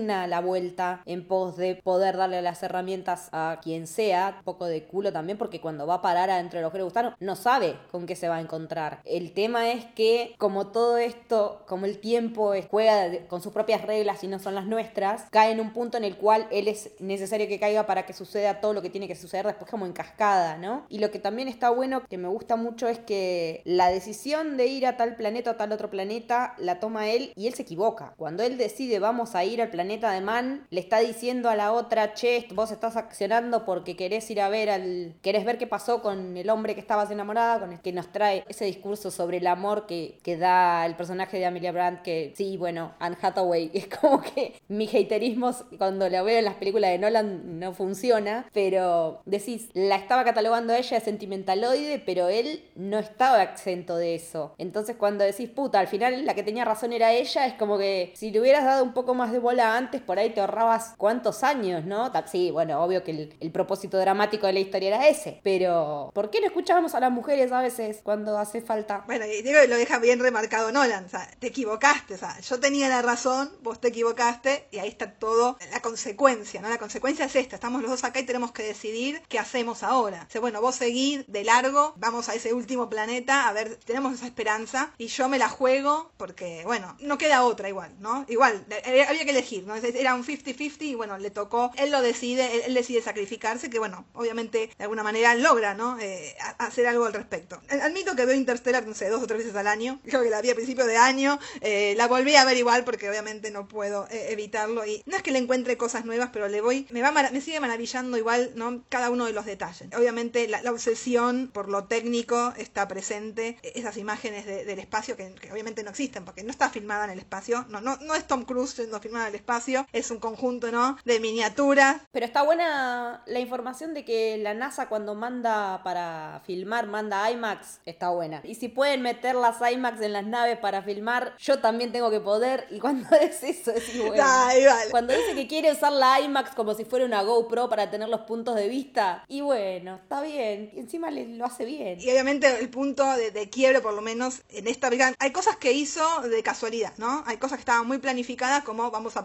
la vuelta en pos de poder darle las herramientas a quien sea, un poco de culo también, porque cuando va a parar adentro del agujero gusano, no sabe con qué se va a encontrar. El tema es que, como todo esto, como el tiempo juega con sus propias reglas y no son las nuestras, cae en un punto en el cual él es necesario que caiga para que suceda todo lo que tiene que suceder después como en cascada, ¿no? Y lo que también está bueno, que me gusta mucho, es que la decisión de ir a tal planeta o tal otro planeta la toma él y él se equivoca. Cuando él decide vamos a ir al planeta de Man, le está diciendo a la otra, che, vos estás accionando porque querés ir a ver al... querés ver qué pasó con el hombre que estabas enamorada, con el que nos trae ese discurso sobre el amor que, que da el personaje de Amelia Brandt, que sí, bueno, Anne Hathaway, *laughs* es como que mi haterismo cuando la veo en las películas de Nolan no funciona, pero decís, la estaba catalogando ella de sentimentaloide, pero él no estaba exento de eso. Entonces cuando decís, puta, al final la que tenía razón era ella, es como que si le hubieras dado un poco más de bola antes, por ahí te ahorrabas cuántos años, ¿no? Sí, bueno, obvio que el, propósito dramático de la historia era ese, pero ¿por qué no escuchábamos a las mujeres a veces cuando hace falta? Bueno, y digo, lo deja bien remarcado Nolan, o sea, te equivocaste, o sea, yo tenía la razón, vos te equivocaste, y ahí está todo, la consecuencia, ¿no? La consecuencia es esta, estamos los dos acá y tenemos que decidir qué hacemos ahora. O bueno, vos seguir de largo, vamos a ese último planeta, a ver, tenemos esa esperanza, y yo me la juego porque, bueno, no queda otra igual, ¿no? Igual, eh, había que elegir, ¿no? Era un 50-50 y bueno, le tocó, él lo decide, él, decide sacrificarse, que bueno, obviamente de alguna manera logra, ¿no? Eh, hacer algo al respecto. Admito que veo Interstellar, no sé, dos o tres veces al año, *laughs* creo que la vi a principio de año, eh, la volví a ver igual porque obviamente no puedo eh, evitarlo y no es que le encuentre cosas nuevas, pero le voy, me sigue maravillando igual, ¿no? Cada uno de los detalles. Obviamente la, obsesión por lo técnico está presente, esas imágenes de, del espacio que, obviamente no existen porque no está filmada en el espacio, no, no, no es Tom Cruise siendo filmada en el espacio, es un conjunto, ¿no? De miniaturas. Pero está buena la información de que la NASA cuando manda para filmar, manda IMAX, está buena. Y si pueden meter las IMAX en las naves para filmar, yo también tengo que poder. Y cuando *laughs* es eso, es bueno. Ay, vale. Cuando dice que quiere usar la IMAX como si fuera una GoPro para tener los puntos de vista, y bueno, está bien. Y encima le, lo hace bien. Y obviamente el punto de, de quiebre, por lo menos en esta hay cosas que hizo de casualidad, ¿no? Hay cosas que estaban muy planificadas, como vamos a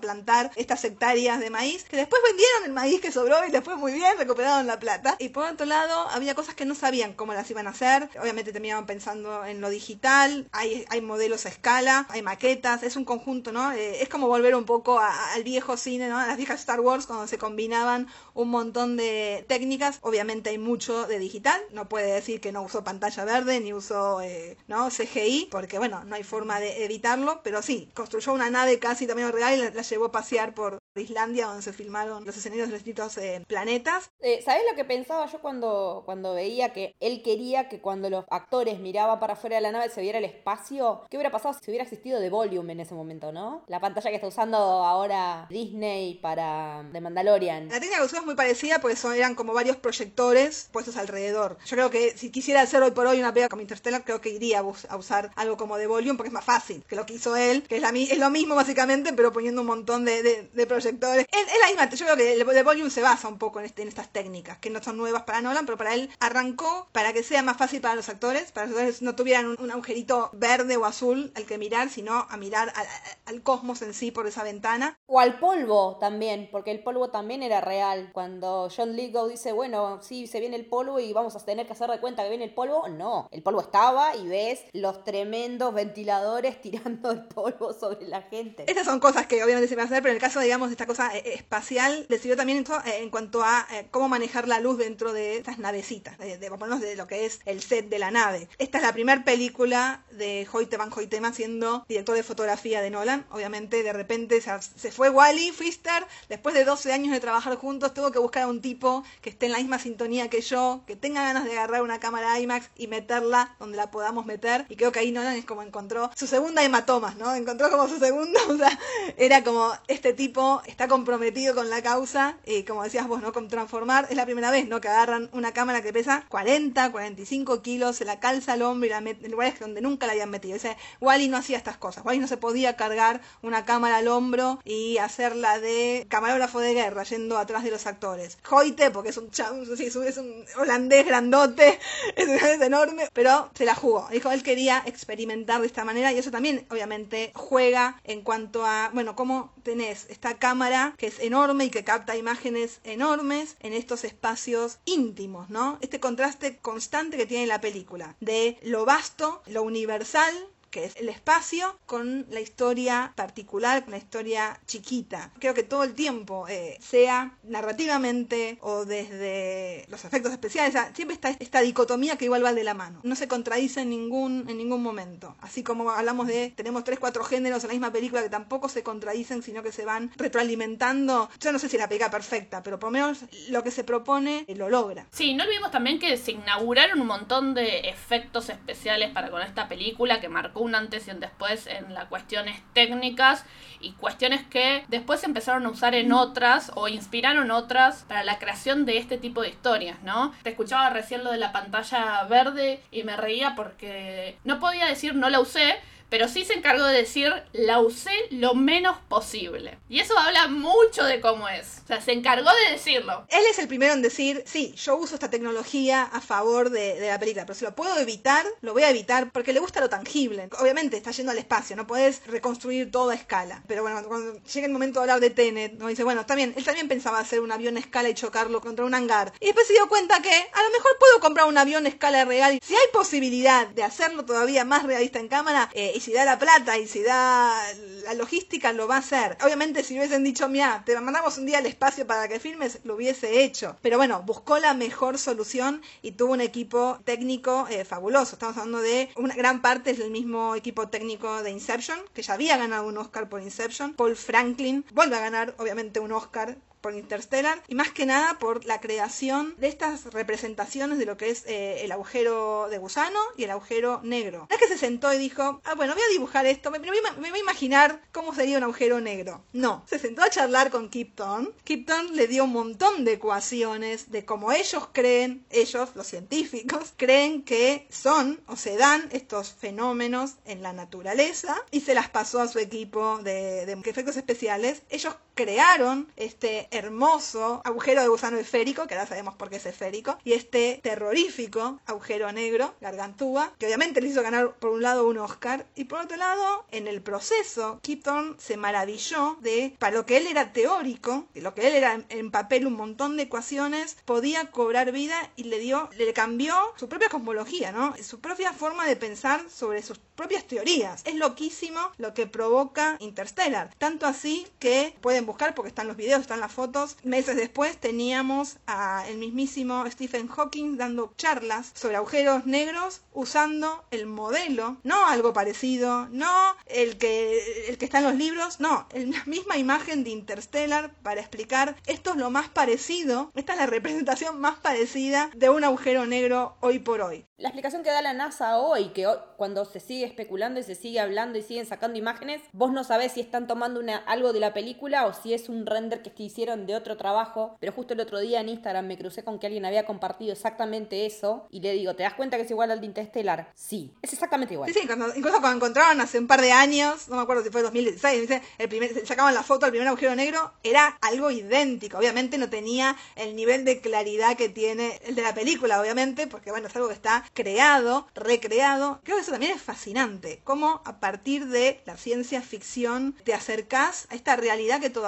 estas hectáreas de maíz, que después vendieron el maíz que sobró y les fue muy bien, recuperaron la plata. Y por otro lado, había cosas que no sabían cómo las iban a hacer. Obviamente terminaban pensando en lo digital, hay, hay modelos a escala, hay maquetas, es un conjunto, ¿no? Eh, es como volver un poco a, al viejo cine, ¿no? A las viejas Star Wars, cuando se combinaban un montón de técnicas. Obviamente hay mucho de digital, no puede decir que no usó pantalla verde ni usó, eh, ¿no? CGI, porque bueno, no hay forma de evitarlo, pero sí, construyó una nave casi también real y la, llevó a pasear por, Islandia, donde se filmaron los escenarios de los distintos eh, planetas. Eh, ¿Sabes lo que pensaba yo cuando, cuando veía que él quería que cuando los actores miraban para afuera de la nave se viera el espacio? ¿Qué hubiera pasado si hubiera existido The Volume en ese momento, no? La pantalla que está usando ahora Disney para The Mandalorian. La técnica que usó es muy parecida porque son, eran como varios proyectores puestos alrededor. Yo creo que si quisiera hacer hoy por hoy una pega como Interstellar, creo que iría a, usar algo como The Volume porque es más fácil que lo que hizo él, que es, la, mi- es lo mismo básicamente, pero poniendo un montón de, de- de proyectores. Es, es la misma, yo creo que el The Volume se basa un poco en, este- en estas técnicas, que no son nuevas para Nolan, pero para él arrancó para que sea más fácil para los actores, para que los actores no tuvieran un, un agujerito verde o azul al que mirar, sino a mirar al- al cosmos en sí por esa ventana. O al polvo también, porque el polvo también era real. Cuando John Lithgow dice, bueno, sí, se viene el polvo y vamos a tener que hacer de cuenta que viene el polvo, no. El polvo estaba y ves los tremendos ventiladores *laughs* tirando el polvo sobre la gente. Estas son cosas que obviamente se van a hacer, pero en el caso, digamos, esta cosa eh, espacial, le sirvió también eh, en cuanto a eh, cómo manejar la luz dentro de estas navecitas, de, de, de lo que es el set de la nave. Esta es la primera película de Hoyte Van Hoytema siendo director de fotografía de Nolan. Obviamente, de repente se, se fue Wally Pfister, después de 12 años de trabajar juntos, tuvo que buscar a un tipo que esté en la misma sintonía que yo, que tenga ganas de agarrar una cámara IMAX y meterla donde la podamos meter. Y creo que ahí Nolan es como encontró su segunda hematomas, ¿no? Encontró como su segunda, *laughs* o sea, era como este tipo está comprometido con la causa y como decías vos, ¿no? Con transformar, es la primera vez, ¿no? Que agarran una cámara que pesa 40, 45 kilos, se la calza al hombro y la mete en lugares donde nunca la habían metido. O sea, Wally no hacía estas cosas. Wally no se podía cargar una cámara al hombro y hacerla de camarógrafo de guerra yendo atrás de los actores. Hoyte, porque es un chavo, sí, es un holandés grandote, *laughs* es, es enorme, pero se la jugó. Dijo, él quería experimentar de esta manera y eso también, obviamente, juega en cuanto a, bueno, cómo tenés esta cámara que es enorme y que capta imágenes enormes en estos espacios íntimos, ¿no? Este contraste constante que tiene la película de lo vasto, lo universal que es el espacio con la historia particular, con la historia chiquita. Creo que todo el tiempo, eh, sea narrativamente o desde los efectos especiales, siempre está esta dicotomía que igual va de la mano. No se contradice en ningún, en ningún momento. Así como hablamos de, tenemos tres, cuatro géneros en la misma película que tampoco se contradicen, sino que se van retroalimentando. Yo no sé si la película perfecta, pero por lo menos lo que se propone eh, lo logra. Sí, no olvidemos también que se inauguraron un montón de efectos especiales para con esta película que marcó un antes y un después en las cuestiones técnicas y cuestiones que después empezaron a usar en otras o inspiraron otras para la creación de este tipo de historias, ¿no? Te escuchaba recién lo de la pantalla verde y me reía porque no podía decir no la usé, pero sí se encargó de decir la usé lo menos posible. Y eso habla mucho de cómo es. O sea, se encargó de decirlo. Él es el primero en decir, sí, yo uso esta tecnología a favor de, de la película, pero si lo puedo evitar, lo voy a evitar porque le gusta lo tangible. Obviamente está yendo al espacio, no puedes reconstruir todo a escala. Pero bueno, cuando llega el momento de hablar de Tenet, no dice, bueno, está bien, él también pensaba hacer un avión a escala y chocarlo contra un hangar. Y después se dio cuenta que a lo mejor puedo comprar un avión a escala real. Si hay posibilidad de hacerlo todavía más realista en cámara, eh, y si da la plata y si da la logística, lo va a hacer. Obviamente si hubiesen dicho, mira, te mandamos un día al espacio para que filmes, lo hubiese hecho. Pero bueno, buscó la mejor solución y tuvo un equipo técnico eh, fabuloso. Estamos hablando de una gran parte es el mismo equipo técnico de Inception, que ya había ganado un Oscar por Inception. Paul Franklin vuelve a ganar, obviamente, un Oscar por Interstellar y más que nada por la creación de estas representaciones de lo que es eh, el agujero de gusano y el agujero negro. No es que se sentó y dijo, ah, bueno, voy a dibujar esto, me, me voy, a- imaginar cómo sería un agujero negro. No, se sentó a charlar con Kipton. Kipton le dio un montón de ecuaciones de cómo ellos creen, ellos, los científicos, creen que son o se dan estos fenómenos en la naturaleza y se las pasó a su equipo de, de efectos especiales. Ellos crearon este hermoso agujero de gusano esférico, que ahora sabemos por qué es esférico, y este terrorífico agujero negro, gargantúa, que obviamente le hizo ganar por un lado un Oscar, y por otro lado, en el proceso, Kipton se maravilló de, para lo que él era teórico, lo que él era en papel un montón de ecuaciones, podía cobrar vida y le dio, le cambió su propia cosmología, ¿no? Su propia forma de pensar sobre sus propias teorías. Es loquísimo lo que provoca Interstellar. Tanto así que pueden buscar, porque están los videos, están las fotos. Meses después teníamos a el mismísimo Stephen Hawking dando charlas sobre agujeros negros usando el modelo, no algo parecido, no el que, el que está en los libros, no, la misma imagen de Interstellar para explicar esto es lo más parecido, esta es la representación más parecida de un agujero negro hoy por hoy. La explicación que da la NASA hoy, que cuando se sigue especulando y se sigue hablando y siguen sacando imágenes, vos no sabés si están tomando algo de la película o si es un render que hicieron de otro trabajo. Pero justo el otro día en Instagram me crucé con que alguien había compartido exactamente eso y le digo, ¿te das cuenta que es igual al de Interstellar? Sí, es exactamente igual. Sí, sí, incluso cuando encontraron hace un par de años, no me acuerdo si fue 2016, dice, el primer, sacaban la foto del primer agujero negro, era algo idéntico. Obviamente no tenía el nivel de claridad que tiene el de la película, obviamente, porque bueno, es algo que está creado, recreado. Creo que eso también es fascinante, cómo a partir de la ciencia ficción te acercás a esta realidad que todavía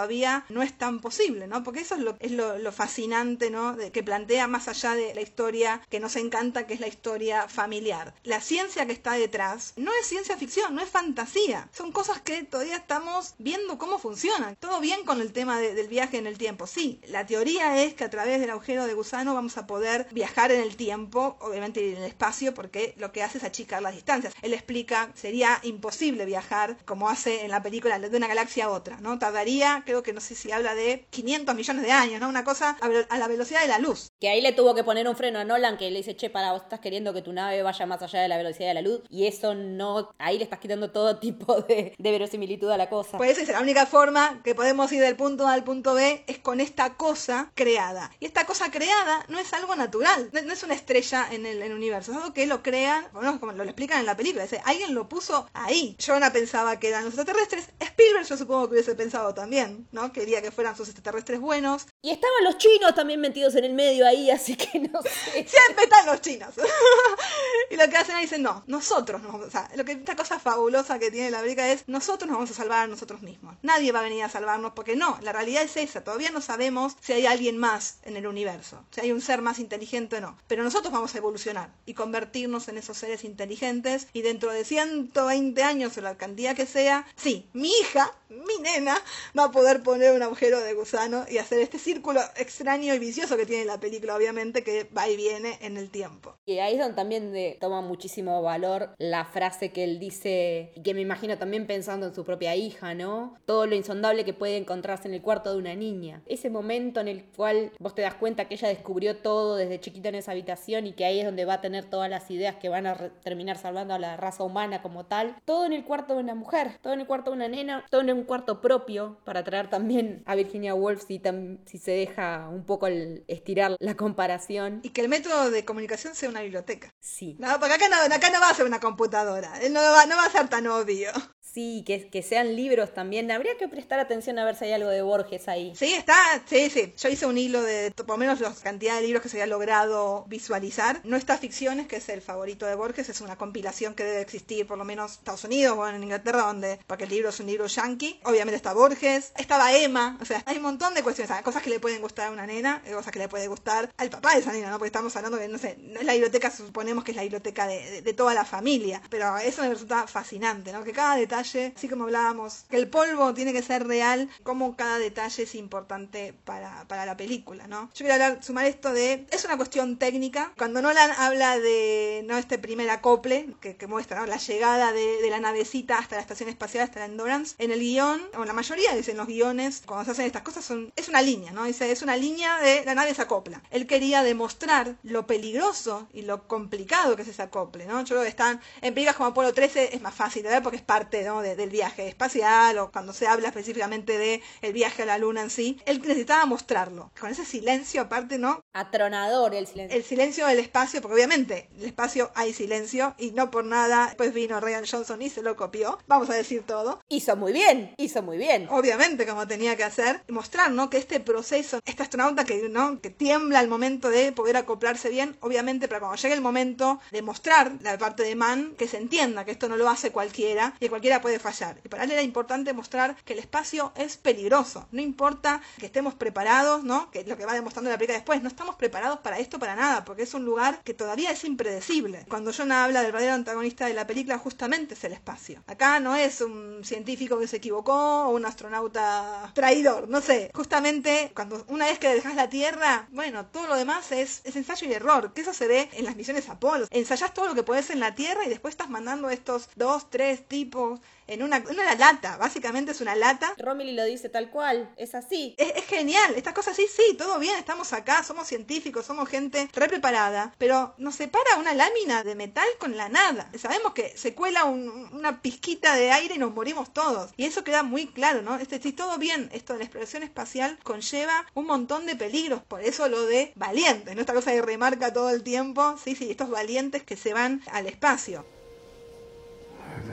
no es tan posible, ¿no? Porque eso es lo, fascinante, ¿no? Que plantea más allá de la historia que nos encanta, que es la historia familiar. La ciencia que está detrás no es ciencia ficción, no es fantasía. Son cosas que todavía estamos viendo cómo funcionan. Todo bien con el tema del viaje en el tiempo. Sí, la teoría es que a través del agujero de gusano vamos a poder viajar en el tiempo, obviamente en el espacio, porque lo que hace es achicar las distancias. Él explica, sería imposible viajar como hace en la película de una galaxia a otra, ¿no? Tardaría, creo que no sé si habla de 500 millones de años, ¿no? Una cosa a la velocidad de la luz. Que ahí le tuvo que poner un freno a Nolan que le dice, che, para, vos estás queriendo que tu nave vaya más allá de la velocidad de la luz y eso no, ahí le estás quitando todo tipo de, verosimilitud a la cosa. Pues esa es la única forma que podemos ir del punto A al punto B es con esta cosa creada. Y esta cosa creada no es algo natural, no, es una estrella en el, universo, es algo que lo crean, bueno, como lo explican en la película, dice, alguien lo puso ahí. No pensaba que eran los extraterrestres, Spielberg yo supongo que hubiese pensado también, ¿no? Quería que fueran sus extraterrestres buenos. Y estaban los chinos también metidos en el medio ahí, *laughs* así que no sé. Siempre están los chinos. *laughs* y lo que hacen ahí dicen, no, nosotros nos vamos, o sea, lo que esta cosa fabulosa que tiene la América es, nosotros nos vamos a salvar a nosotros mismos. Nadie va a venir a salvarnos porque no, la realidad es esa, todavía no sabemos si hay alguien más en el universo, si hay un ser más inteligente o no, pero nosotros vamos a evolucionar y convertirnos en esos seres inteligentes y dentro de 120 años o la cantidad que sea, sí, mi hija, mi nena, va a poder poner un agujero de gusano y hacer este círculo extraño y vicioso que tiene la película, obviamente, que va y viene en el tiempo. Y ahí es donde también de, toma muchísimo valor la frase que él dice, y que me imagino también pensando en su propia hija, ¿no? Todo lo insondable que puede encontrarse en el cuarto de una niña. Ese momento en el cual vos te das cuenta que ella descubrió todo desde chiquita en esa habitación y que ahí es donde va a tener todas las ideas que van a terminar salvando a la raza humana como tal. Todo en el cuarto de una mujer, todo en el cuarto de una nena, todo en un cuarto propio para traer también a Virginia Woolf si, si se deja un poco el estirar la comparación. Y que el método de comunicación sea una biblioteca. Sí. No, porque acá no, acá no va a ser una computadora. No va, no va a ser tan obvio. Sí, que, sean libros también. Habría que prestar atención a ver si hay algo de Borges ahí. Sí, está, sí, sí. Yo hice un hilo de por lo menos la cantidad de libros que se había logrado visualizar. No está Ficciones, que es el favorito de Borges, es una compilación que debe existir por lo menos en Estados Unidos o en Inglaterra, donde, porque el libro es un libro yankee. Obviamente está Borges, estaba Emma, o sea, hay un montón de cuestiones, cosas que le pueden gustar a una nena, cosas que le puede gustar al papá de esa nena, ¿no? Porque estamos hablando de, no sé, no es la biblioteca, suponemos que es la biblioteca de, de toda la familia, pero eso me resulta fascinante, ¿no? Que cada detalle, así como hablábamos, que el polvo tiene que ser real, como cada detalle es importante para, para la película, ¿no? Yo quiero hablar, sumar esto de, es una cuestión técnica, cuando Nolan habla de, ¿no? Este primer acople, que, que muestra, ¿no? La llegada de, de, la navecita hasta la estación espacial, hasta la Endurance, en el guion, o la mayoría dicen los guiones, cuando se hacen estas cosas, son, es una línea, ¿no? Dice, es una línea de la nave se acopla. Él quería demostrar lo peligroso y lo complicado que es ese acople, ¿no? Yo creo que están, en películas como Apolo 13 es más fácil de ver porque es parte, ¿no? del viaje espacial o cuando se habla específicamente de el viaje a la luna en sí. Él necesitaba mostrarlo, con ese silencio aparte, ¿no? Atronador el silencio. El silencio del espacio, porque obviamente el espacio hay silencio y no por nada después vino Ryan Johnson y se lo copió, vamos a decir todo. Hizo muy bien, hizo muy bien. Obviamente como tenía que hacer, mostrar, ¿no? Que este proceso, este astronauta que, ¿no? Que tiembla al momento de poder acoplarse bien, obviamente para cuando llegue el momento de mostrar la parte de Man, que se entienda que esto no lo hace cualquiera y cualquiera puede fallar. Y para él era importante mostrar que el espacio es peligroso. No importa que estemos preparados, ¿no? Que es lo que va demostrando la película después. No estamos preparados para esto para nada, porque es un lugar que todavía es impredecible. Cuando John habla del verdadero antagonista de la película, justamente es el espacio. Acá no es un científico que se equivocó o un astronauta traidor, no sé. Justamente cuando una vez que dejas la Tierra, bueno, todo lo demás es, ensayo y error. Que eso se ve en las misiones Apolo. Ensayas todo lo que puedes en la Tierra y después estás mandando estos dos, tres tipos en una, una lata, básicamente es una lata. Romilly lo dice tal cual, es así. Es, es, genial, estas cosas sí, sí, todo bien, estamos acá, somos científicos, somos gente re preparada, pero nos separa una lámina de metal con la nada. Sabemos que se cuela un, una pizquita de aire y nos morimos todos. Y eso queda muy claro, ¿no? Este, sí, todo bien, esto de la exploración espacial conlleva un montón de peligros, por eso lo de valientes, ¿no? Esta cosa que remarca todo el tiempo, sí, sí, estos valientes que se van al espacio.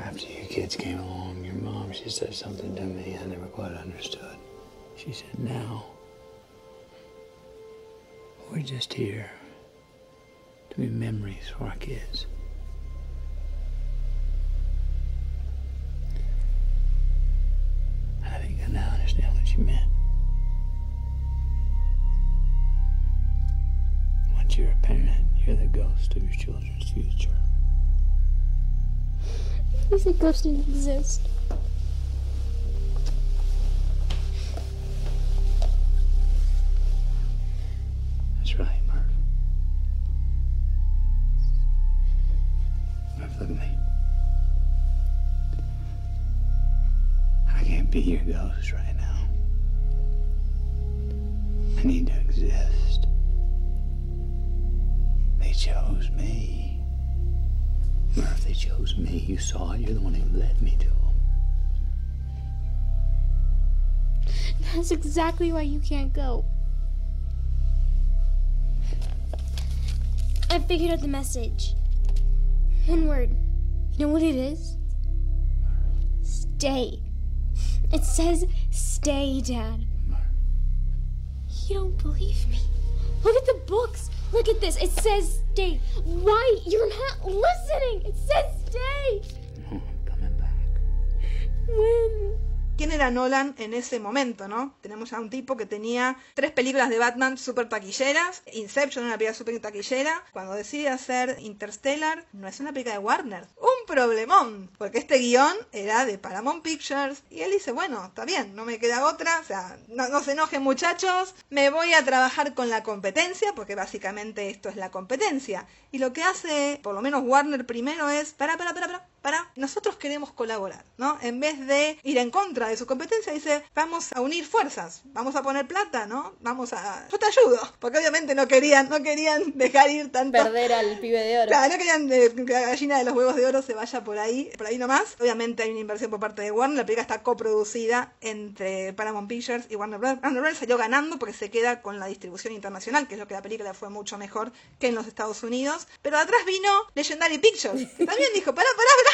After you kids came along, your mom, she said something to me I never quite understood. She said, now, we're just here to be memories for our kids. I think I now understand what she meant. Once you're a parent, you're the ghost of your children's future think ghosts didn't exist. That's exactly why you can't go. I figured out the message. One word. You know what it is? Stay. It says stay, Dad. You don't believe me. Look at the books. Look at this. It says stay. Why? You're not listening. It says stay. No, I'm coming back. When? Quién era Nolan en ese momento, ¿no? Tenemos a un tipo que tenía tres películas de Batman super taquilleras, Inception una película super taquillera, cuando decide hacer Interstellar, no es una película de Warner, un problemón, porque este guion era de Paramount Pictures, y él dice, bueno, está bien, no me queda otra, o sea, no, no se enojen muchachos, me voy a trabajar con la competencia, porque básicamente esto es la competencia, y lo que hace, por lo menos Warner primero es, para, para, para, para, para, nosotros queremos colaborar, ¿no? En vez de ir en contra de su competencia, dice, vamos a unir fuerzas, vamos a poner plata, ¿no? Vamos a... Yo te ayudo, porque obviamente no querían, no querían *laughs* dejar ir tanto... Perder al pibe de oro. Claro, no querían que la gallina de los huevos de oro se vaya por ahí, por ahí nomás. Obviamente hay una inversión por parte de Warner, la película está coproducida entre Paramount Pictures y Warner Bros. Warner Bros. salió ganando porque se queda con la distribución internacional, que es lo que la película fue mucho mejor que en los Estados Unidos. Pero atrás vino Legendary Pictures, que también dijo, pará, pará, pará.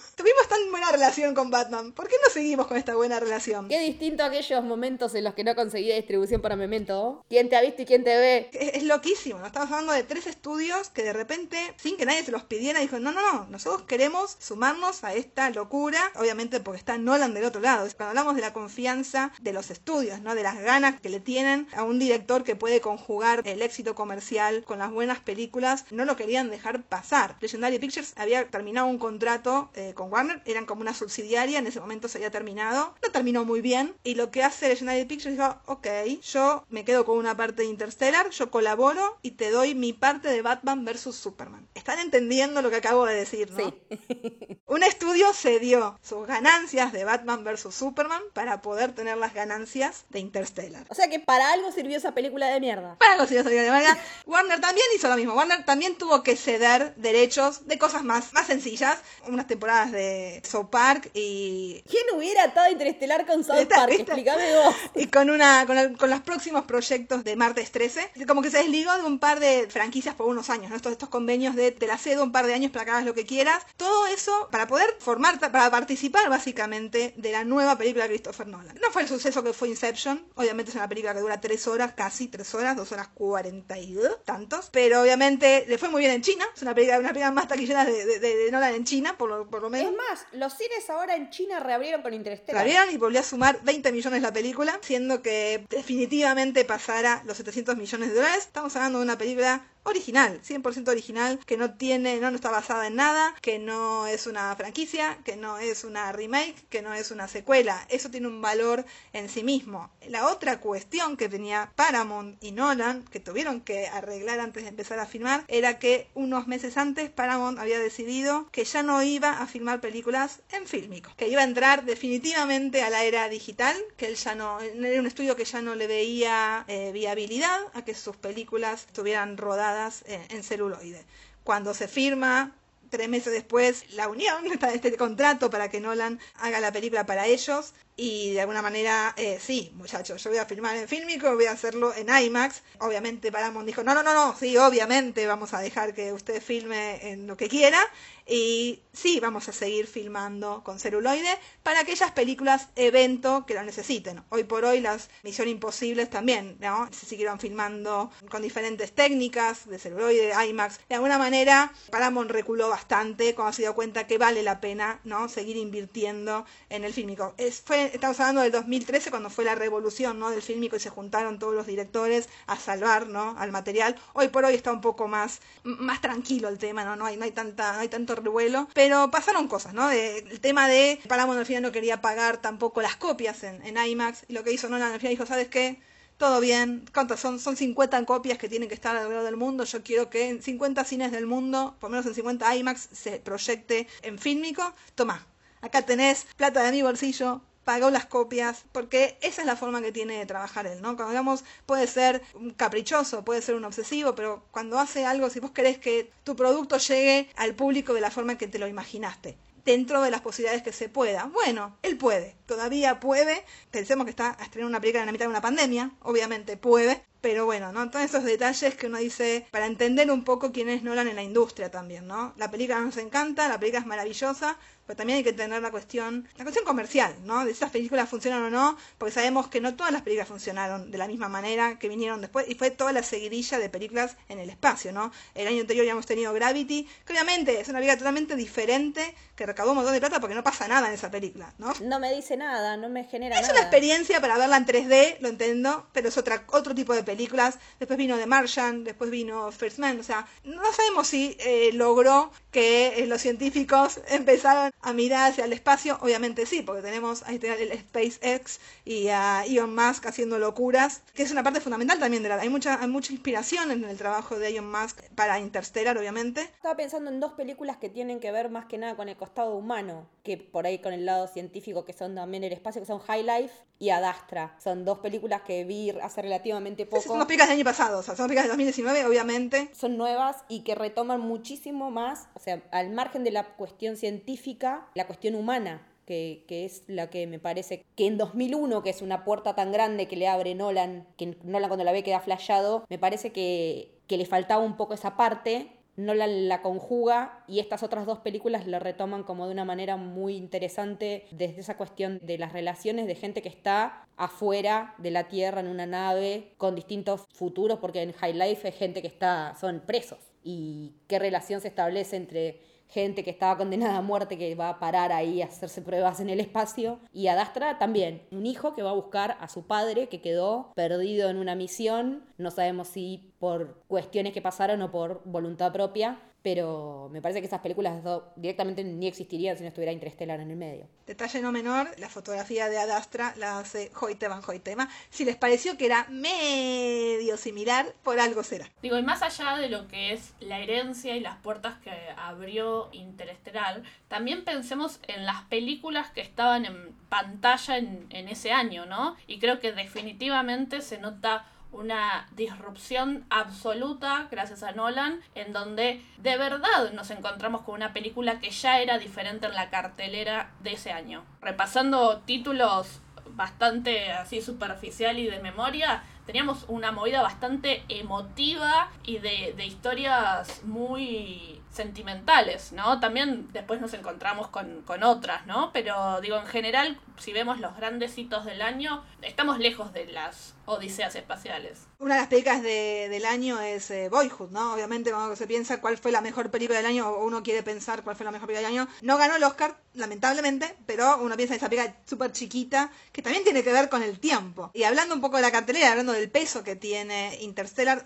Tuvimos tan buena relación con Batman. ¿Por qué no seguimos con esta buena relación? Qué distinto a aquellos momentos en los que no conseguía distribución para Memento. ¿Quién te ha visto y quién te ve? Es, es loquísimo, ¿no? Estamos hablando de tres estudios que de repente, sin que nadie se los pidiera, dijo, no, no, no, nosotros queremos sumarnos a esta locura, obviamente porque está Nolan del otro lado. Cuando hablamos de la confianza de los estudios, ¿no? De las ganas que le tienen a un director que puede conjugar el éxito comercial con las buenas películas, no lo querían dejar pasar. Legendary Pictures había terminado un contrato eh, con Warner, eran como una subsidiaria, en ese momento se había terminado, no terminó muy bien, y lo que hace Legendary Pictures dijo, ok, yo me quedo con una parte de Interstellar, yo colaboro y te doy mi parte de Batman vs. Superman. ¿Están entendiendo lo que acabo de decir, no? Sí. *laughs* Un estudio cedió sus ganancias de Batman vs. Superman para poder tener las ganancias de Interstellar. O sea que para algo sirvió esa película de mierda. Para conseguir salir de manera, Warner también hizo lo mismo. Warner también tuvo que ceder derechos de cosas más, más sencillas. Unas temporadas de South Park y ¿Quién hubiera atado Interestelar con South Esta- Park? esta- Explícame vos. y con una con, los próximos proyectos de Martes 13 como que se desligó de un par de franquicias por unos años ¿no? estos, estos convenios de te la cedo un par de años para que hagas lo que quieras todo eso para poder formar para participar básicamente de la nueva película de Christopher Nolan no fue el suceso que fue Inception obviamente es una película que dura tres horas casi tres horas dos horas cuarenta y dos, tantos pero obviamente le fue muy bien en China es una película una película más taquillera de, de, de- de Nolan en China por lo, por lo menos. Es más, los cines ahora en China reabrieron con Interstellar. La vieron y volvió a sumar 20 millones la película, siendo que definitivamente pasara los 700 millones de dólares. Estamos hablando de una película original, 100% original, que no tiene, no, está basada en nada, que no es una franquicia, que no es una remake, que no es una secuela. Eso tiene un valor en sí mismo. La otra cuestión que tenía Paramount y Nolan, que tuvieron que arreglar antes de empezar a filmar, era que unos meses antes Paramount había decidido que ya no iba a filmar películas en fílmico, que iba a entrar definitivamente a la era digital, que él ya no, era un estudio que ya no le veía eh, viabilidad a que sus películas estuvieran rodadas en, en celuloide. Cuando se firma tres meses después la unión, *laughs* este contrato para que Nolan haga la película para ellos. Y de alguna manera, eh, sí, muchachos, yo voy a filmar en Filmico, voy a hacerlo en IMAX. Obviamente Paramount dijo, no, no, no, no, sí, obviamente vamos a dejar que usted filme en lo que quiera. Y sí, vamos a seguir filmando con celuloide para aquellas películas evento que lo necesiten. Hoy por hoy las Misión Imposibles también, ¿no? Se siguieron filmando con diferentes técnicas de celuloide, IMAX. De alguna manera, Paramount reculó bastante cuando se dio cuenta que vale la pena, ¿no? Seguir invirtiendo en el fílmico. Es, fue estamos hablando del 2013 cuando fue la revolución ¿no? del fílmico y se juntaron todos los directores a salvar ¿no? al material. Hoy por hoy está un poco más, más tranquilo el tema, ¿no? No hay, no hay tanta, no hay tanto revuelo. Pero pasaron cosas, ¿no? el tema de Paramount al final no quería pagar tampoco las copias en, en IMAX. Y lo que hizo Nolan al final dijo, ¿sabes qué? todo bien, ¿cuántas son? Son 50 copias que tienen que estar alrededor del mundo. Yo quiero que en 50 cines del mundo, por lo menos en 50 IMAX, se proyecte en fílmico. Toma, acá tenés plata de mi bolsillo, pagó las copias, porque esa es la forma que tiene de trabajar él, ¿no? Cuando digamos, puede ser un caprichoso, puede ser un obsesivo, pero cuando hace algo, si vos querés que tu producto llegue al público de la forma que te lo imaginaste, dentro de las posibilidades que se pueda. Bueno, él puede, todavía puede. Pensemos que está a estrenar una película en la mitad de una pandemia, obviamente puede, pero bueno, ¿no? Todos esos detalles que uno dice para entender un poco quién es Nolan en la industria también, ¿no? La película nos encanta, la película es maravillosa, pero también hay que tener la cuestión, la cuestión comercial, ¿no? De si esas películas funcionan o no, porque sabemos que no todas las películas funcionaron de la misma manera que vinieron después, y fue toda la seguidilla de películas en el espacio, ¿no? El año anterior ya hemos tenido Gravity, que obviamente es una película totalmente diferente, que recaudó un montón de plata porque no pasa nada en esa película, ¿no? No me dice nada, no me genera es nada. Es una experiencia para verla en 3D, lo entiendo, pero es otra, otro tipo de películas. Después vino The Martian, después vino First Man, o sea, no sabemos si eh, logró que eh, los científicos *laughs* empezaron a mirar hacia el espacio, obviamente sí, porque tenemos ahí el SpaceX y a Elon Musk haciendo locuras, que es una parte fundamental también de la... Hay mucha, hay mucha inspiración en el trabajo de Elon Musk para Interstellar, obviamente. Estaba pensando en dos películas que tienen que ver más que nada con el costado humano, que por ahí con el lado científico, que son también el espacio, que son High Life y Adastra. Son dos películas que vi hace relativamente poco. son dos películas del año pasado, o sea, son películas de 2019, obviamente. Son nuevas y que retoman muchísimo más, sea, al margen de la cuestión científica, la cuestión humana. Que, que, es la que me parece que en 2001, que es una puerta tan grande que le abre Nolan, que Nolan cuando la ve queda flashado, me parece que, que le faltaba un poco esa parte Nolan la conjuga y estas otras dos películas lo retoman como de una manera muy interesante desde esa cuestión de las relaciones de gente que está afuera de la Tierra en una nave con distintos futuros, porque en High Life hay gente que está, son presos. Y qué relación se establece entre gente que estaba condenada a muerte que va a parar ahí a hacerse pruebas en el espacio. Y Adastra también, un hijo que va a buscar a su padre que quedó perdido en una misión, no sabemos si por cuestiones que pasaron o por voluntad propia, pero me parece que esas películas directamente ni existirían si no estuviera Interstellar en el medio. Detalle no menor, la fotografía de Adastra la hace Hoyte Van Hoytema. Si les pareció que era medio similar, por algo será. Digo, y más allá de lo que es la herencia y las puertas que abrió Interestelar, también pensemos en las películas que estaban en pantalla en, en ese año, ¿no? Y creo que definitivamente se nota una disrupción absoluta gracias a Nolan, en donde de verdad nos encontramos con una película que ya era diferente en la cartelera de ese año. Repasando títulos bastante así superficial y de memoria, teníamos una movida bastante emotiva y de, de historias muy sentimentales, ¿no? También después nos encontramos con, con, otras, ¿no? Pero digo, en general, si vemos los grandes hitos del año, estamos lejos de las odiseas espaciales. Una de las películas de, del año es eh, Boyhood, ¿no? Obviamente cuando se piensa cuál fue la mejor película del año, o uno quiere pensar cuál fue la mejor película del año, no ganó el Oscar, lamentablemente, pero uno piensa en esa película súper chiquita, que también tiene que ver con el tiempo. Y hablando un poco de la cartelera, hablando del peso que tiene Interstellar,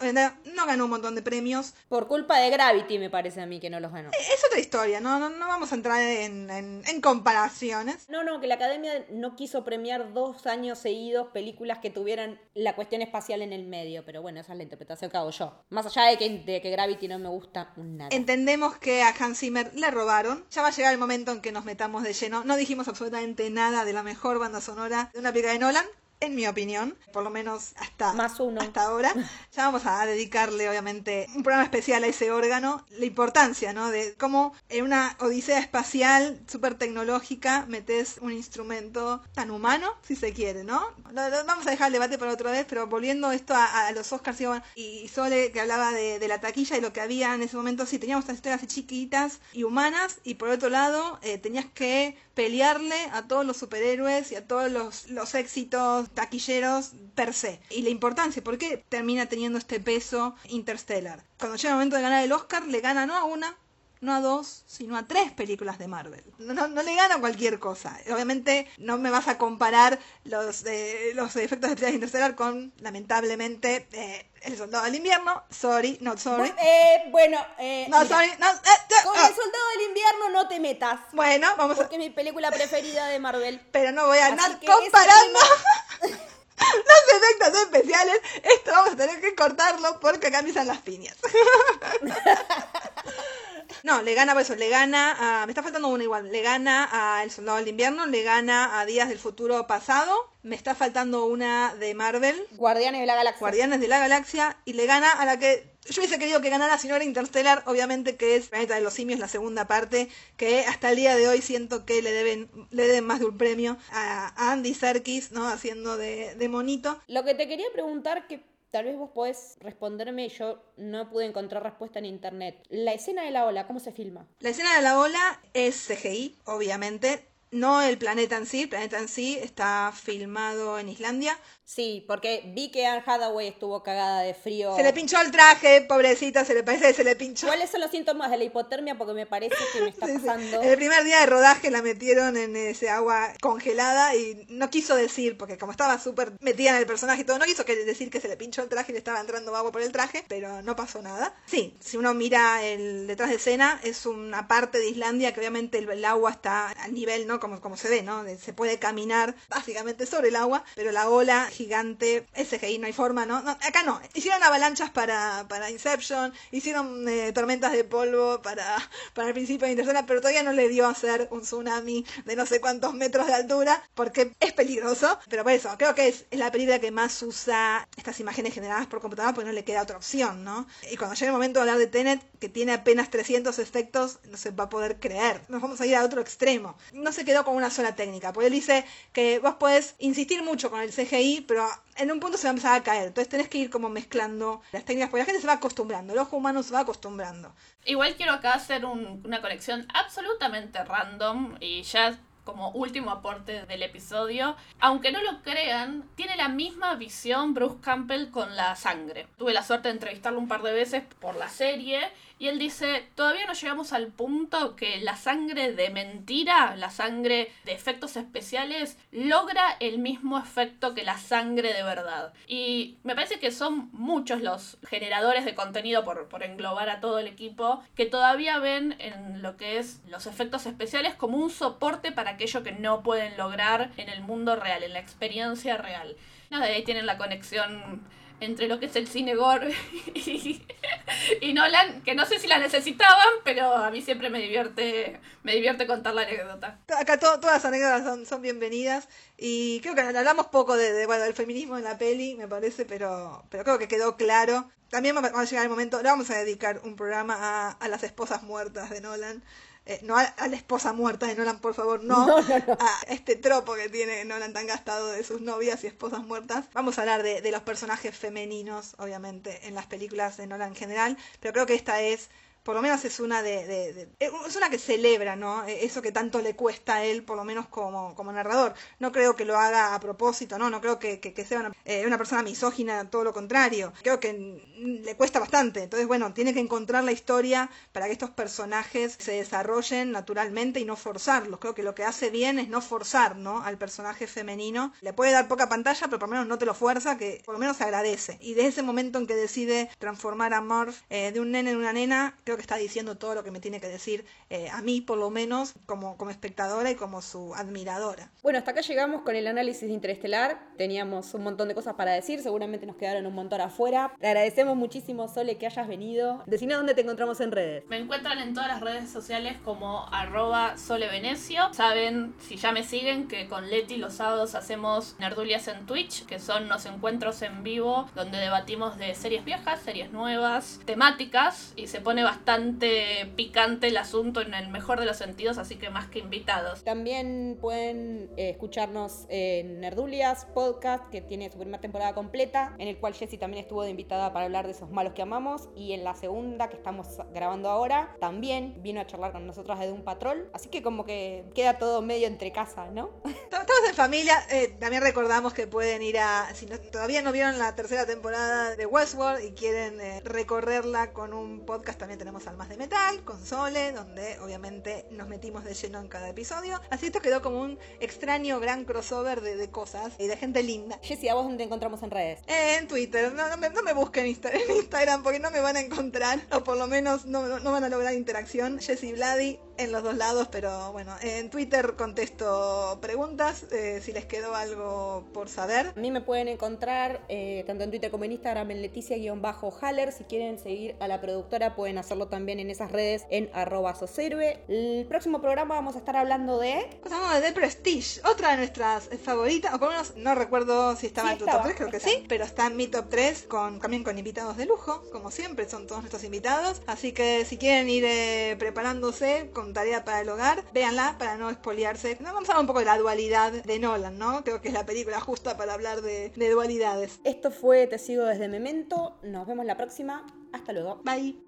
no ganó un montón de premios. Por culpa de Gravity, me parece a mí que no los ganó. Es otra historia, no, no, no vamos a entrar en, en, en, comparaciones. No, no, que la academia no quiso premiar dos años seguidos películas que tuvieran la cuestión espacial en el medio, pero bueno, esa es la interpretación que hago yo. Más allá de que, de que Gravity no me gusta nada. Entendemos que a Hans Zimmer le robaron. Ya va a llegar el momento en que nos metamos de lleno. No dijimos absolutamente nada de la mejor banda sonora de una película de Nolan en mi opinión, por lo menos hasta, Más uno. hasta ahora. *laughs* Ya vamos a dedicarle, obviamente, un programa especial a ese órgano. La importancia, ¿no? De cómo en una odisea espacial súper tecnológica metes un instrumento tan humano, si se quiere, ¿no? Lo, lo, vamos a dejar el debate para otra vez, pero volviendo esto a, a los Oscars y, Sole, que hablaba de, de, la taquilla y lo que había en ese momento, sí, teníamos estas historias chiquitas y humanas, y por otro lado, eh, tenías que pelearle a todos los superhéroes y a todos los, los éxitos taquilleros per se. Y la importancia, ¿por qué termina teniendo este peso Interstellar? Cuando llega el momento de ganar el Oscar, le gana no a una, no a dos, sino a tres películas de Marvel. No, no, le gana cualquier cosa. Obviamente no me vas a comparar los, eh, los efectos especiales Interstellar con, lamentablemente, eh, El Soldado del Invierno. Sorry, not sorry. Eh, bueno, eh, no, mira, sorry, no, con El Soldado del Invierno no te metas. Bueno, vamos Porque es mi película preferida de Marvel. Pero no voy a andar comparando *laughs* ese los efectos especiales. Esto vamos a tener que cortarlo porque acá empiezan las piñas. No, le gana por eso, le gana a. Me está faltando una igual. Le gana a El Soldado del Invierno, le gana a Días del Futuro Pasado. Me está faltando una de Marvel, Guardianes de la Galaxia. Guardianes de la Galaxia. Y le gana a la que. Yo hubiese querido que ganara si no era Interstellar, obviamente que es Planeta de los Simios, la segunda parte, que hasta el día de hoy siento que le deben, le deben más de un premio a, Andy Serkis, ¿no? Haciendo de, de monito. Lo que te quería preguntar, que tal vez vos podés responderme, yo no pude encontrar respuesta en internet. La escena de la ola, ¿cómo se filma? La escena de la ola es CGI, obviamente. No el planeta en sí, el planeta en sí está filmado en Islandia. Sí, porque vi que Anne Hathaway estuvo cagada de frío. Se le pinchó el traje, pobrecita, se le parece que se le pinchó. ¿Cuáles son los síntomas de la hipotermia? Porque me parece que me está *laughs* Sí, sí. pasando. El primer día de rodaje la metieron en ese agua congelada y no quiso decir, porque como estaba súper metida en el personaje y todo, no quiso decir que se le pinchó el traje y le estaba entrando agua por el traje, pero no pasó nada. Sí, si uno mira el detrás de escena, es una parte de Islandia que obviamente el, el agua está al nivel, ¿no? Como, como se ve, ¿no? Se puede caminar básicamente sobre el agua, pero la ola gigante, SGI, no hay forma, ¿no? Acá no. Hicieron avalanchas para, para Inception, hicieron eh, tormentas de polvo para, para el principio de Interstellar, pero todavía no le dio a hacer un tsunami de no sé cuántos metros de altura, porque es peligroso. Pero por eso, creo que es, es la película que más usa estas imágenes generadas por computadora, porque no le queda otra opción, ¿no? Y cuando llegue el momento de hablar de Tenet, que tiene apenas 300 efectos, no se va a poder creer. Nos vamos a ir a otro extremo. No quedó con una sola técnica, porque él dice que vos podés insistir mucho con el CGI, pero en un punto se va a empezar a caer. Entonces tenés que ir como mezclando las técnicas, porque la gente se va acostumbrando, el ojo humano se va acostumbrando. Igual quiero acá hacer un- una conexión absolutamente random y ya como último aporte del episodio. Aunque no lo crean, tiene la misma visión Bruce Campbell con la sangre. Tuve la suerte de entrevistarlo un par de veces por la serie y él dice, todavía no llegamos al punto que la sangre de mentira, la sangre de efectos especiales, logra el mismo efecto que la sangre de verdad. Y me parece que son muchos los generadores de contenido, por, por englobar a todo el equipo, que todavía ven en lo que es los efectos especiales como un soporte para aquello que no pueden lograr en el mundo real, en la experiencia real. Nada, ahí tienen la conexión entre lo que es el cine gore *laughs* y, Nolan, que no sé si la necesitaban, pero a mí siempre me divierte, me divierte contar la anécdota. Acá to- todas las anécdotas son, son bienvenidas y creo que hablamos poco de, de, bueno, del feminismo en la peli, me parece, pero, pero creo que quedó claro. También va va a llegar el momento, le vamos a dedicar un programa a, a las esposas muertas de Nolan. Eh, no a, a la esposa muerta de Nolan, por favor, no, *laughs* No, no, no. a este tropo que tiene Nolan tan gastado de sus novias y esposas muertas. Vamos a hablar de, de los personajes femeninos, obviamente, en las películas de Nolan en general, pero creo que esta es por lo menos es una de, eh, es una que celebra, ¿no? Eh, Eso que tanto le cuesta a él, por lo menos como, como narrador. No creo que lo haga a propósito, ¿no? No creo que, que- sea una, eh, una persona misógina, todo lo contrario. Creo que le cuesta bastante. Entonces, bueno, tiene que encontrar la historia para que estos personajes se desarrollen naturalmente y no forzarlos. Creo que lo que hace bien es no forzar, ¿no? Al personaje femenino. Le puede dar poca pantalla, pero por lo menos no te lo fuerza, que por lo menos agradece. Y desde ese momento en que decide transformar a Murph eh, de un nene en una nena, creo que está diciendo todo lo que me tiene que decir eh, a mí, por lo menos, como, como espectadora y como su admiradora. Bueno, hasta acá llegamos con el análisis de Interestelar. Teníamos un montón de cosas para decir, seguramente nos quedaron un montón afuera. Te agradecemos muchísimo, Sole, que hayas venido. Decinos dónde te encontramos en redes. Me encuentran en todas las redes sociales como arroba solevenecio. Saben, si ya me siguen, que con Leti los sábados hacemos nerdulias en Twitch, que son los encuentros en vivo donde debatimos de series viejas, series nuevas, temáticas, y se pone bastante picante el asunto en el mejor de los sentidos, así que más que invitados. También pueden eh, escucharnos en Nerdulias Podcast, que tiene su primera temporada completa, en el cual Jessie también estuvo de invitada para hablar de esos malos que amamos. Y en la segunda, que estamos grabando ahora, también vino a charlar con nosotras de un patrol. Así que como que queda todo medio entre casa, ¿no? *laughs* Estamos en familia. eh, también recordamos que pueden ir a. Si no- todavía no vieron la tercera temporada de Westworld y quieren eh, recorrerla con un podcast, también tenemos Almas de Metal, con Sole, donde obviamente nos metimos de lleno en cada episodio. Así esto quedó como un extraño gran crossover de, de cosas y de gente linda. Jessie, ¿a vos dónde te encontramos en redes? En Twitter, no, no me, no me busquen Insta- en Instagram porque no me van a encontrar, o por lo menos no, no- no van a lograr interacción. Jessie Vladi en los dos lados, pero bueno, en Twitter contesto preguntas eh, si les quedó algo por saber. A mí me pueden encontrar eh, tanto en Twitter como en Instagram en Leticia-Haller. Si quieren seguir a la productora pueden hacerlo también en esas redes en arroba soshéroe. El próximo programa vamos a estar hablando de... Pasamos de The Prestige, otra de nuestras favoritas, o por lo menos no recuerdo si estaba Sí, en tu estaba, top 3, creo que sí, pero está en mi top 3 con, también con invitados de lujo, como siempre, son todos nuestros invitados. Así que si quieren ir eh, preparándose con tarea para el hogar, véanla para no espoliarse. No, vamos a hablar un poco de la dualidad de Nolan, ¿no? Creo que es la película justa para hablar de, de dualidades. Esto fue Te sigo desde Memento. Nos vemos la próxima. Hasta luego. Bye.